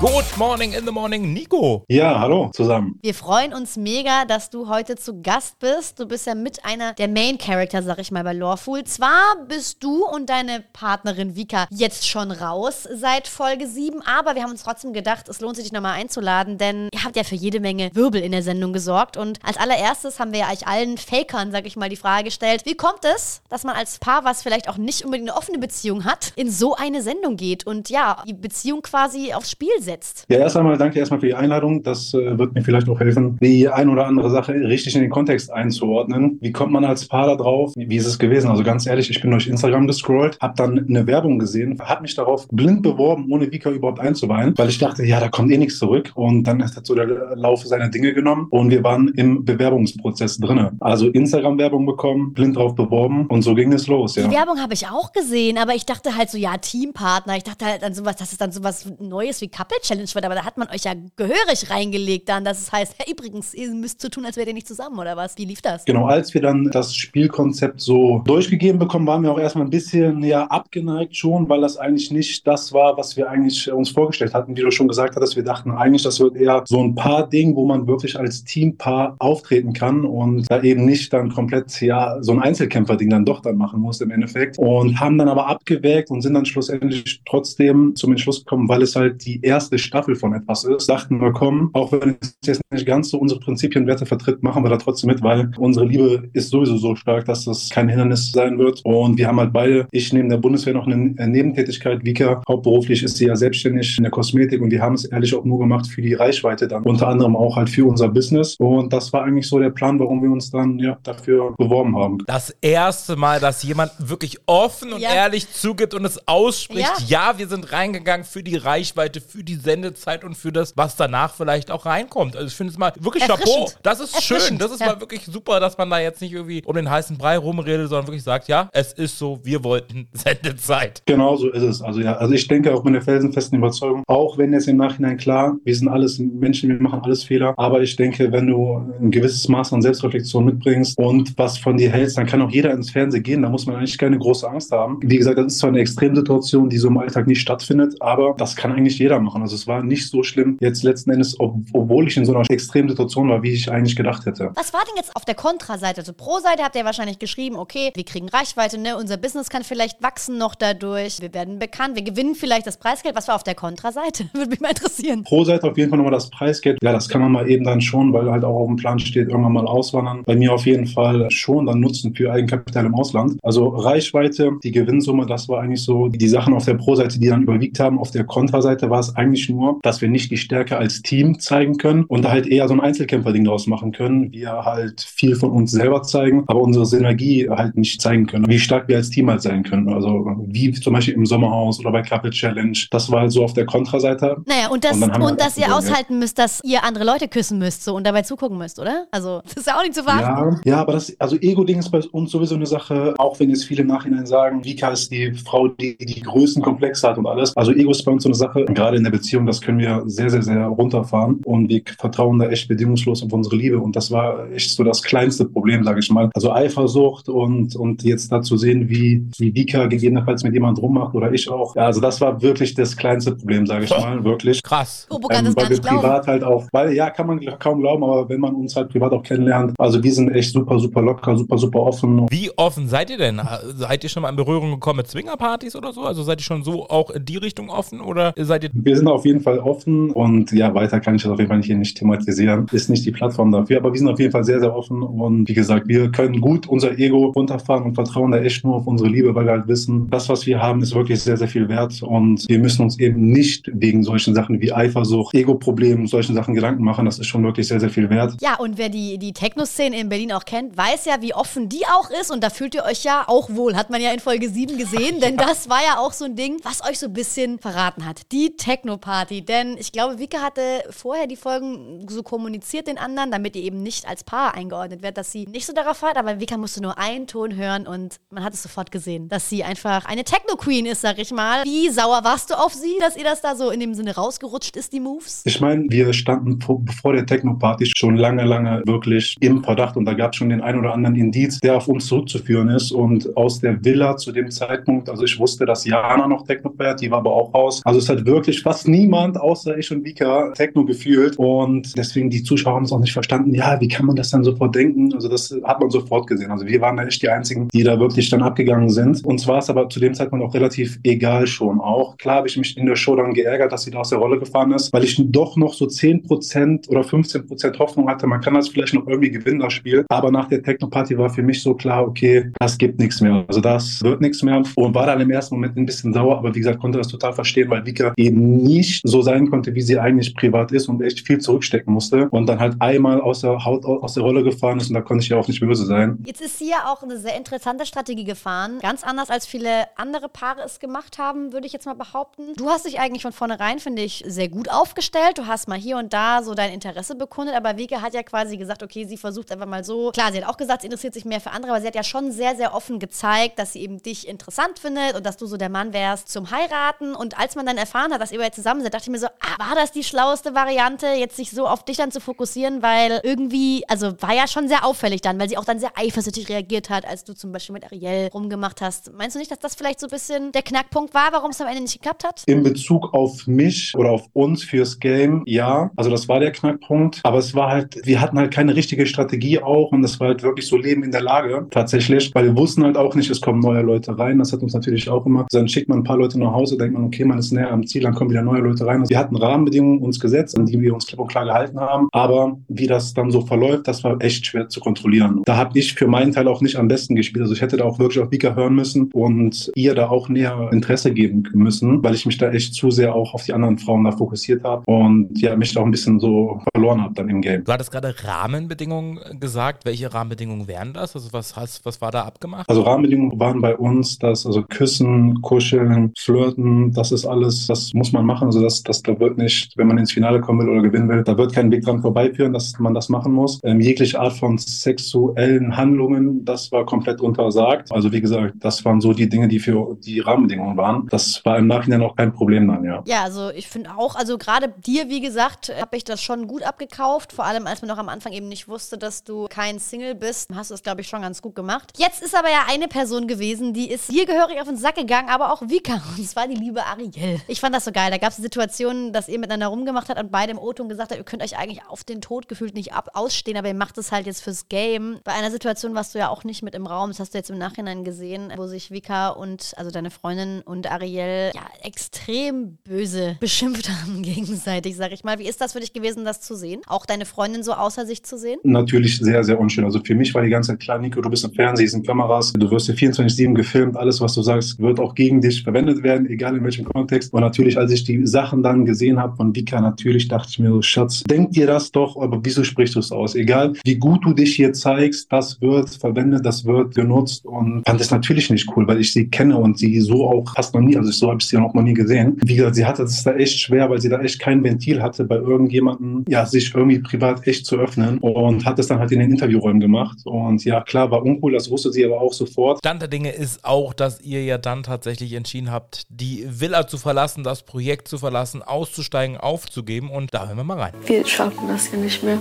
Good morning in the morning, Nico. Ja, hallo zusammen. Wir freuen uns mega, dass du heute zu Gast bist. Du bist ja mit einer der Main Character, sag ich mal, bei Lawful. Zwar bist du und deine Partnerin Vika jetzt schon raus seit Folge 7, aber wir haben uns trotzdem gedacht, es lohnt sich, dich nochmal einzuladen, denn ihr habt ja für jede Menge Wirbel in der Sendung gesorgt. Und als allererstes haben wir ja euch allen Fakern, sag ich mal, die Frage gestellt, wie kommt es, dass man als Paar, was vielleicht auch nicht unbedingt eine offene Beziehung hat, in so eine Sendung geht und ja, die Beziehung quasi aufs Spiel setzt? Ja, erst einmal danke erstmal für die Einladung. Das äh, wird mir vielleicht auch helfen, die ein oder andere Sache richtig in den Kontext einzuordnen. Wie kommt man als Paar da drauf? Wie, ist es gewesen? Also ganz ehrlich, ich bin durch Instagram gescrollt, habe dann eine Werbung gesehen, habe mich darauf blind beworben, ohne Vika überhaupt einzuweihen, weil ich dachte, ja, da kommt eh nichts zurück. Und dann hat so der Lauf seiner Dinge genommen und wir waren im Bewerbungsprozess drinne. Also Instagram-Werbung bekommen, blind drauf beworben und so ging es los. Ja. Die Werbung habe ich auch gesehen, aber ich dachte halt so, ja, Teampartner. Ich dachte halt an sowas, dass es dann sowas Neues wie Couple Couple-Challenge wird, aber da hat man euch ja gehörig reingelegt dann, dass es heißt, hey, übrigens, ihr müsst so tun, als wärt ihr nicht zusammen, oder was? Wie lief das? Genau, als wir dann das Spielkonzept so durchgegeben bekommen, waren wir auch erstmal ein bisschen ja abgeneigt schon, weil das eigentlich nicht das war, was wir eigentlich uns vorgestellt hatten. Wie du schon gesagt hattest, wir dachten eigentlich, das wird eher so ein Paar-Ding, wo man wirklich als Teampaar auftreten kann und da eben nicht dann komplett ja so ein Einzelkämpfer-Ding dann doch dann machen muss im Endeffekt. Und haben dann aber abgewägt und sind dann schlussendlich trotzdem zum Entschluss gekommen, weil es halt die erste Staffel von etwas ist, dachten wir, komm, auch wenn es jetzt nicht ganz so unsere Prinzipien und Werte vertritt, machen wir da trotzdem mit, weil unsere Liebe ist sowieso so stark, dass das kein Hindernis sein wird. Und wir haben halt beide, ich neben der Bundeswehr noch eine Nebentätigkeit, Vika, hauptberuflich ist sie ja selbstständig in der Kosmetik und wir haben es ehrlich auch nur gemacht für die Reichweite dann, unter anderem auch halt für unser Business. Und das war eigentlich so der Plan, warum wir uns dann ja dafür beworben haben. Das erste Mal, dass jemand wirklich offen und Ja. ehrlich zugibt und es ausspricht, Ja. ja. wir sind reingegangen für die Reichweite, für die Sendezeit und für das, was danach vielleicht auch reinkommt. Also ich finde es mal wirklich Chapeau. Das ist schön. Das ist ja. mal wirklich super, dass man da jetzt nicht irgendwie um den heißen Brei rumredet, sondern wirklich sagt, ja, es ist so, wir wollten [LAUGHS] Sendezeit. Genau so ist es. Also ja, also ich denke auch mit der felsenfesten Überzeugung, auch wenn jetzt im Nachhinein klar, wir sind alles Menschen, wir machen alles Fehler, aber ich denke, wenn du ein gewisses Maß an Selbstreflexion mitbringst und was von dir hältst, dann kann auch jeder ins Fernsehen gehen, da muss man eigentlich keine große Angst haben. Wie gesagt, das ist zwar eine Extremsituation, die so im Alltag nicht stattfindet, aber das kann eigentlich jeder machen. Also es war nicht so schlimm jetzt letzten Endes, ob, obwohl ich in so einer Extremsituation war, wie ich eigentlich gedacht hätte. Was war denn jetzt auf der Kontraseite? Also pro Seite habt ihr wahrscheinlich geschrieben, okay, wir kriegen Reichweite, ne? unser Business kann vielleicht wachsen noch dadurch, wir werden bekannt, wir gewinnen vielleicht das Preisgeld. Was war auf der Kontraseite? [LAUGHS] Würde mich mal interessieren. Pro Seite auf jeden Fall nochmal das Preisgeld. Ja, das kann man mal eben dann schon, weil halt auch auf dem Plan steht, irgendwann mal auswandern. Bei mir auf jeden Fall schon dann Nutzen für Eigenkapital im Ausland. Also Reichweite, die Gewinnsumme, das war eigentlich so die Sachen auf der Pro-Seite, die dann überwiegt haben. Auf der Kontraseite war es eigentlich nur, dass wir nicht die Stärke als Team zeigen können und halt eher so ein Einzelkämpfer-Ding daraus machen können. Wir halt viel von uns selber zeigen, aber unsere Synergie halt nicht zeigen können. Wie stark wir als Team halt sein können. Also wie zum Beispiel im Sommerhaus oder bei Couple Challenge. Das war halt so auf der Kontraseite. Naja, und, das, Und und, wir dass ihr ja. aushalten müsst, dass ihr andere Leute küssen müsst so, und dabei zugucken müsst, oder? Also, das ist ja auch nicht zu verachten. Ja, ja, aber das, also Ego-Ding ist bei uns sowieso eine Sache, auch wenn jetzt viele im Nachhinein sagen, Vika ist die Frau, die die größten Komplexe hat und alles. Also Ego ist bei uns so eine Sache, gerade in der Beziehung, das können wir sehr, sehr, sehr runterfahren und wir vertrauen da echt bedingungslos auf unsere Liebe und das war echt so das kleinste Problem, sage ich mal. Also Eifersucht und, und jetzt da zu sehen, wie, wie Vika gegebenenfalls mit jemand rummacht oder ich auch. Ja, also das war wirklich das kleinste Problem, sage ich mal, wirklich. Krass. Bobo kann das weil gar wir nicht glauben. privat halt auch, weil ja, kann man kaum glauben, aber wenn man uns halt privat auch kennenlernt, also wir sind echt super, super locker, super, super offen. Wie offen seid ihr denn? Seid ihr schon mal in Berührung gekommen mit Swingerpartys oder so? Also seid ihr schon so auch in die Richtung offen oder seid ihr Wir sind auf jeden Fall offen und ja, weiter kann ich das auf jeden Fall hier nicht thematisieren. Ist nicht die Plattform dafür, aber wir sind auf jeden Fall sehr, sehr offen und wie gesagt, wir können gut unser Ego runterfahren und vertrauen da echt nur auf unsere Liebe, weil wir halt wissen, das, was wir haben, ist wirklich sehr, sehr viel wert und wir müssen uns eben nicht wegen solchen Sachen wie Eifersucht, Ego-Problemen, solchen Sachen Gedanken machen. Das ist schon wirklich sehr, sehr viel wert. Ja, und wer die, die Techno-Szene in Berlin auch kennt, weiß ja, wie offen die auch ist. Und da fühlt ihr euch ja auch wohl. Hat man ja in Folge 7 gesehen, [LAUGHS] denn das war ja auch so ein Ding, was euch so ein bisschen verraten hat. Die Techno-Party. Denn ich glaube, Vika hatte vorher die Folgen so kommuniziert den anderen, damit ihr eben nicht als Paar eingeordnet werdet, dass sie nicht so darauf hat. Aber Vika musste nur einen Ton hören und man hat es sofort gesehen, dass sie einfach eine Techno-Queen ist, sag ich mal. Wie sauer warst du auf sie, dass ihr das da so in dem Sinne rausgerutscht ist, die Moves? Ich meine, wir standen vor, bevor der Techno-Party schon lange, lange wirklich im Verdacht und da gab es schon den ein oder anderen Indiz, der auf uns zurückzuführen ist. Und aus der Villa zu dem Zeitpunkt, also ich wusste, dass Jana noch Techno fährt, die war aber auch raus. Also es hat wirklich fast niemand außer ich und Vika Techno gefühlt. Und deswegen die Zuschauer haben es auch nicht verstanden. Ja, wie kann man das dann sofort denken? Also das hat man sofort gesehen. Also wir waren da echt die Einzigen, die da wirklich dann abgegangen sind. Uns war es aber zu dem Zeitpunkt auch relativ egal schon auch. Klar habe ich mich in der Show dann geärgert, dass sie da aus der Rolle gefahren ist, weil ich doch noch so 10% oder 15% Hoffnung hatte, man kann das vielleicht noch irgendwie gewinnen, das Spiel. Aber nach der Techno-Party war für mich so klar, okay, das gibt nichts mehr. Also das wird nichts mehr. Und war dann im ersten Moment ein bisschen sauer, aber wie gesagt, konnte das total verstehen, weil Vika eben nicht so sein konnte, wie sie eigentlich privat ist und echt viel zurückstecken musste. Und dann halt einmal aus der Haut, aus der Rolle gefahren ist und da konnte ich ja auch nicht böse sein. Jetzt ist sie ja auch eine sehr interessante Strategie gefahren. Ganz anders als viele andere Paare es gemacht haben, würde ich jetzt mal behaupten. Du hast dich eigentlich von vornherein, finde ich, sehr gut aufgestellt. Du hast mal hier und da so dein Interesse bekundet, aber Vika hat ja quasi gesagt, okay, sie versucht einfach mal so. Klar, sie hat auch gesagt, sie interessiert sich mehr für andere, aber sie hat ja schon sehr, sehr offen gezeigt, dass sie eben dich interessant findet und dass du so der Mann wärst zum Heiraten. Und als man dann erfahren hat, dass ihr jetzt zusammen sind, dachte ich mir so, ah, war das die schlaueste Variante, jetzt sich so auf dich dann zu fokussieren, weil irgendwie, also war ja schon sehr auffällig dann, weil sie auch dann sehr eifersüchtig reagiert hat, als du zum Beispiel mit Ariel rumgemacht hast. Meinst du nicht, dass das vielleicht so ein bisschen der Knackpunkt war, warum es am Ende nicht geklappt hat? In Bezug auf mich oder auf uns fürs Game, ja. Also das war der Knackpunkt. Aber es war halt, wir hatten halt keine richtige Strategie auch und das war halt wirklich so Leben in der Lage tatsächlich, weil wir wussten halt auch nicht, es kommen neue Leute rein. Das hat uns natürlich auch immer, dann schickt man ein paar Leute nach Hause, denkt man, okay, man ist näher am Ziel, dann kommen wieder neue Leute rein. Wir hatten Rahmenbedingungen uns gesetzt, an die wir uns klipp und klar gehalten haben. Aber wie das dann so verläuft, das war echt schwer zu kontrollieren. Da habe ich für meinen Teil auch nicht am besten gespielt. Also ich hätte da auch wirklich auf Vika hören müssen und ihr da auch näher Interesse geben müssen, weil ich mich da echt zu sehr auch auf die anderen Frauen da fokussiert habe und ja, mich da auch ein bisschen so verloren habe dann im Game. Du hattest gerade Rahmenbedingungen gesagt. Welche Rahmenbedingungen wären das? Also was, hast, was war da abgemacht? Also Rahmenbedingungen waren bei uns, dass also Küssen, Kuscheln, Flirten, das ist alles, das muss man machen. Also das, das da wird nicht, wenn man ins Finale kommen will oder gewinnen will, da wird kein Weg dran vorbeiführen, dass man das machen muss. Ähm, jegliche Art von sexuellen Handlungen, das war komplett untersagt. Also wie gesagt, das waren so die Dinge, die für die Rahmenbedingungen waren. Das war im Nachhinein auch kein Problem dann, ja. Ja, also ich finde auch, also gerade dir, wie gesagt, habe ich das schon gut abgekauft. Vor allem, als man noch am Anfang eben nicht wusste, dass du kein Single bist, hast du das, glaube ich, schon ganz gut gemacht. Jetzt ist aber ja eine Person gewesen, die ist dir gehörig auf den Sack gegangen, aber auch Vika. Und zwar die liebe Ariel. Ich fand das so geil. Da gab es Situationen, dass ihr miteinander rumgemacht habt und beide im O-Ton gesagt habt, ihr könnt euch eigentlich auf den Tod gefühlt nicht ab ausstehen, aber ihr macht es halt jetzt fürs Game. Bei einer Situation warst du ja auch nicht mit im Raum, das hast du jetzt im Nachhinein gesehen, wo sich Vika und, also deine Freundin und Ariel, ja, extrem böse [LAUGHS] beschimpft haben gegenseitig, sag ich mal. Wie ist das für dich gewesen, das zu sehen? Auch deine Freundin so außer sich zu sehen? Natürlich sehr, sehr unschön. Also für mich war die ganze Zeit klar, Nico, du bist im Fernsehen, sind Kameras, du wirst hier 24-7 gefilmt, alles, was du sagst, wird auch gegen dich verwendet werden, egal in welchem Kontext. Und natürlich, als ich die Sachen dann gesehen habe von Vika, natürlich dachte ich mir so, Schatz, denk dir das doch, aber wieso sprichst du es aus? Egal, wie gut du dich hier zeigst, das wird verwendet, das wird genutzt und fand es natürlich nicht cool, weil ich sie kenne und sie so auch fast noch nie, also so habe ich sie auch noch nie gesehen. Wie gesagt, sie hatte es da echt schwer, weil sie da echt kein Ventil hatte, bei irgendjemandem, ja, sich irgendwie privat echt zu öffnen und hat es dann halt in den Interviewräumen gemacht. Und ja, klar, war uncool, das wusste sie aber auch sofort. Stand der Dinge ist auch, dass ihr ja dann tatsächlich entschieden habt, die Villa zu verlassen, das Projekt zu verlassen, auszusteigen, aufzugeben und da hören wir mal rein. Wir schaffen das ja nicht mehr.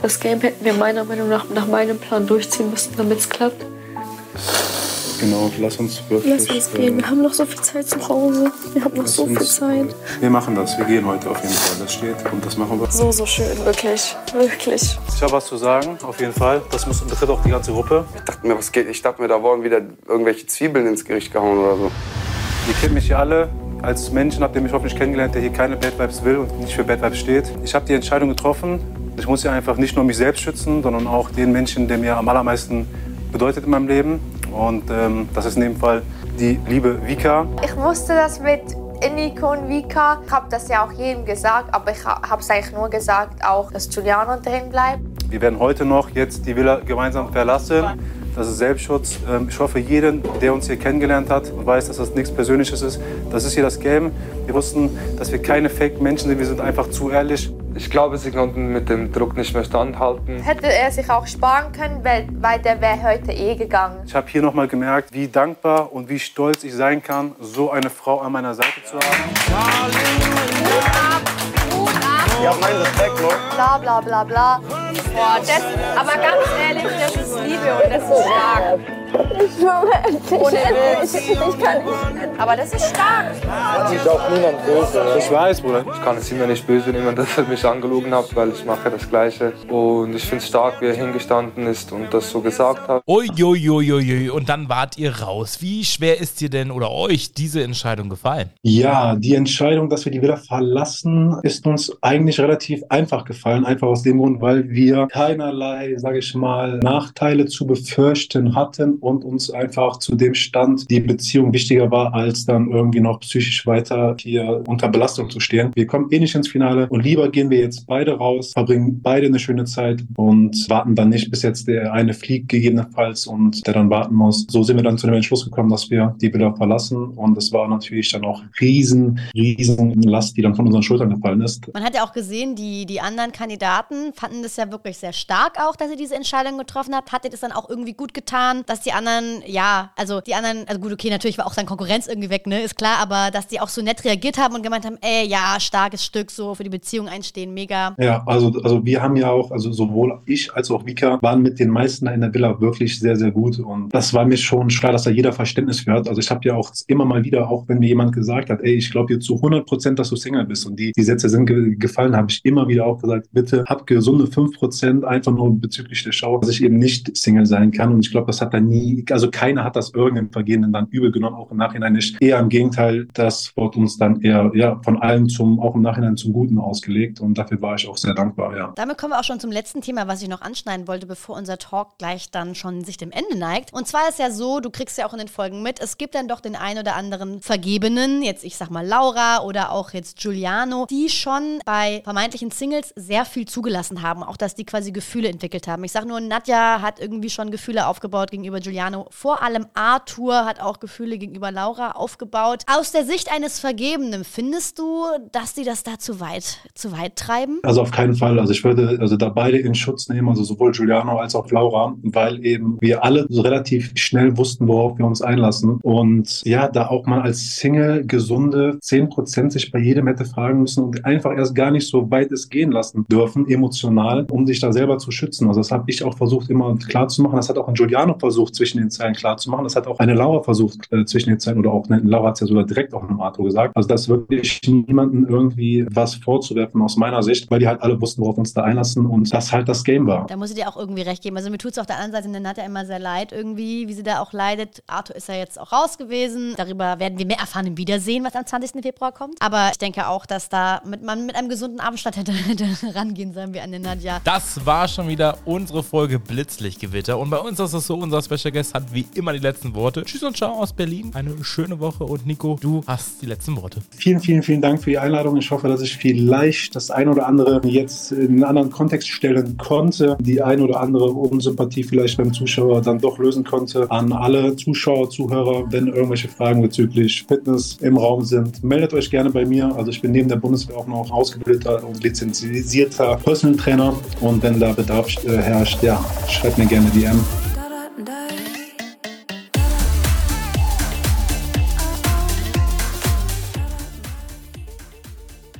Das Game hätten wir meiner Meinung nach nach meinem Plan durchziehen müssen, damit es klappt. Genau, lass uns wirklich. Lass uns gehen. Wir haben noch so viel Zeit zu Hause. Wir haben noch so viel Zeit. Wir machen das, wir gehen heute auf jeden Fall. Das steht und das machen wir. So, so schön, wirklich. Wirklich. Ich habe was zu sagen, auf jeden Fall. Das muss, betrifft auch die ganze Gruppe. Ich dachte mir, was geht? Ich dachte mir, da wurden wieder irgendwelche Zwiebeln ins Gericht gehauen oder so. Ihr kennt mich hier alle als Menschen, habt ihr mich hoffentlich kennengelernt, der hier keine Bad Vibes will und nicht für Bad Vibes steht. Ich habe die Entscheidung getroffen. Ich muss hier einfach nicht nur mich selbst schützen, sondern auch den Menschen, der mir am allermeisten bedeutet in meinem Leben. Und ähm, das ist in dem Fall die liebe Vika. Ich wusste das mit Nico und Vika. Ich habe das ja auch jedem gesagt, aber ich habe es eigentlich nur gesagt, auch, dass Giuliano drin bleibt. Wir werden heute noch jetzt die Villa gemeinsam verlassen. Das ist Selbstschutz. Ähm, Ich hoffe, jeden, der uns hier kennengelernt hat und weiß, dass das nichts Persönliches ist, das ist hier das Game. Wir wussten, dass wir keine Fake-Menschen sind, wir sind einfach zu ehrlich. Ich glaube, sie konnten mit dem Druck nicht mehr standhalten. Hätte er sich auch sparen können, weil, weil der wäre heute eh gegangen. Ich habe hier nochmal gemerkt, wie dankbar und wie stolz ich sein kann, so eine Frau an meiner Seite zu haben. Ja, mein Respekt, ne? Bla bla bla bla. Boah, das, aber ganz ehrlich, das ist Liebe und das ist stark. Ich schwöre, Ohne. Ich kann nicht. Aber das ist stark. Ich auch niemand böse. Ich weiß, Bruder. Ich kann es immer nicht böse nehmen, [LAUGHS] dass er mich angelogen hat, weil ich mache das Gleiche. Und ich finde es stark, wie er hingestanden ist und das so gesagt hat. Uiuiuiui. Und dann wart ihr raus. Wie schwer ist dir denn oder euch diese Entscheidung gefallen? Ja, die Entscheidung, dass wir die Villa verlassen, ist uns eigentlich relativ einfach gefallen. Einfach aus dem Grund, weil wir keinerlei, sage ich mal, Nachteile zu befürchten hatten und uns einfach zu dem Stand die Beziehung wichtiger war, als dann irgendwie noch psychisch weiter hier unter Belastung zu stehen. Wir kommen eh nicht ins Finale und lieber gehen wir jetzt beide raus, verbringen beide eine schöne Zeit und warten dann nicht, bis jetzt der eine fliegt gegebenenfalls und der dann warten muss. So sind wir dann zu dem Entschluss gekommen, dass wir die Villa verlassen und es war natürlich dann auch riesen, riesen Last, die dann von unseren Schultern gefallen ist. Man hat ja auch gesehen, die, die anderen Kandidaten fanden das ja wirklich sehr stark auch, dass ihr diese Entscheidung getroffen habt. Hat es dann auch irgendwie gut getan, dass die anderen, ja, also die anderen, also gut, okay, natürlich war auch seine Konkurrenz irgendwie weg, ne, ist klar, aber dass die auch so nett reagiert haben und gemeint haben, ey, ja, starkes Stück, so für die Beziehung einstehen, mega. Ja, also, also wir haben ja auch, also sowohl ich als auch Vika waren mit den meisten in der Villa wirklich sehr, sehr gut. Und das war mir schon klar, dass da jeder Verständnis für hat. Also ich habe ja auch immer mal wieder, auch wenn mir jemand gesagt hat, ey, ich glaube dir zu 100 Prozent, dass du Single bist und die, die Sätze sind ge gefallen, habe ich immer wieder auch gesagt, bitte hab gesunde 5 Prozent einfach nur bezüglich der Show, dass ich eben nicht Single sein kann. Und ich glaube, das hat dann nie, also keiner hat das irgendeinem Vergehenden dann übel genommen, auch im Nachhinein nicht. Eher im Gegenteil, das wurde uns dann eher ja, von allen zum, auch im Nachhinein zum Guten ausgelegt. Und dafür war ich auch sehr dankbar, ja. Damit kommen wir auch schon zum letzten Thema, was ich noch anschneiden wollte, bevor unser Talk gleich dann schon sich dem Ende neigt. Und zwar ist ja so, du kriegst ja auch in den Folgen mit, es gibt dann doch den einen oder anderen Vergebenen, jetzt ich sag mal Laura oder auch jetzt Giuliano, die schon bei vermeintlichen Singles sehr viel zugelassen haben, auch dass die quasi Gefühle entwickelt haben. Ich sag nur, Nadja hat irgendwie schon Gefühle aufgebaut gegenüber Giuliano. Vor allem Arthur hat auch Gefühle gegenüber Laura aufgebaut. Aus der Sicht eines Vergebenen, findest du, dass die das da zu weit, zu weit treiben? Also auf keinen Fall. Also ich würde also da beide in Schutz nehmen, also sowohl Giuliano als auch Laura, weil eben wir alle so relativ schnell wussten, worauf wir uns einlassen. Und ja, da auch mal als Single gesunde 10% sich bei jedem hätte fragen müssen und einfach erst gar nicht so weit es gehen lassen dürfen, emotional, um sich da selber zu schützen. Also das habe ich auch versucht immer klar zu machen. Das hat auch ein Giuliano versucht, zwischen den Zeilen klar zu machen. Das hat auch eine Laura versucht, äh, zwischen den Zeilen oder auch eine, Laura hat es ja sogar direkt auch einem Arthur gesagt. Also das wirklich niemanden irgendwie was vorzuwerfen aus meiner Sicht, weil die halt alle wussten, worauf wir uns da einlassen und das halt das Game war. Da muss ich dir auch irgendwie recht geben. Also mir tut es auf der anderen Seite in der Nadja immer sehr leid irgendwie, wie sie da auch leidet. Arthur ist ja jetzt auch raus gewesen. Darüber werden wir mehr erfahren im Wiedersehen, was am 20. Februar kommt. Aber ich denke auch, dass da mit, man mit einem gesunden Abstand hätte, [LAUGHS] hätte rangehen sollen wie an den Nadja. Das war schon wieder unsere Folge Blitzlichtgewitter. Und bei uns ist es so, unser Special Guest hat wie immer die letzten Worte. Tschüss und ciao aus Berlin. Eine schöne Woche und Nico, du hast die letzten Worte. Vielen, vielen, vielen Dank für die Einladung. Ich hoffe, dass ich vielleicht das ein oder andere jetzt in einen anderen Kontext stellen konnte, die ein oder andere Unsympathie vielleicht beim Zuschauer dann doch lösen konnte. An alle Zuschauer, Zuhörer, wenn irgendwelche Fragen bezüglich Fitness im Raum sind, meldet euch gerne bei mir. Also ich bin neben der Bundeswehr auch noch ausgebildeter und lizenzierter Personal Trainer und wenn da Bedarf äh, herrscht, ja, schreibt mir gerne DM.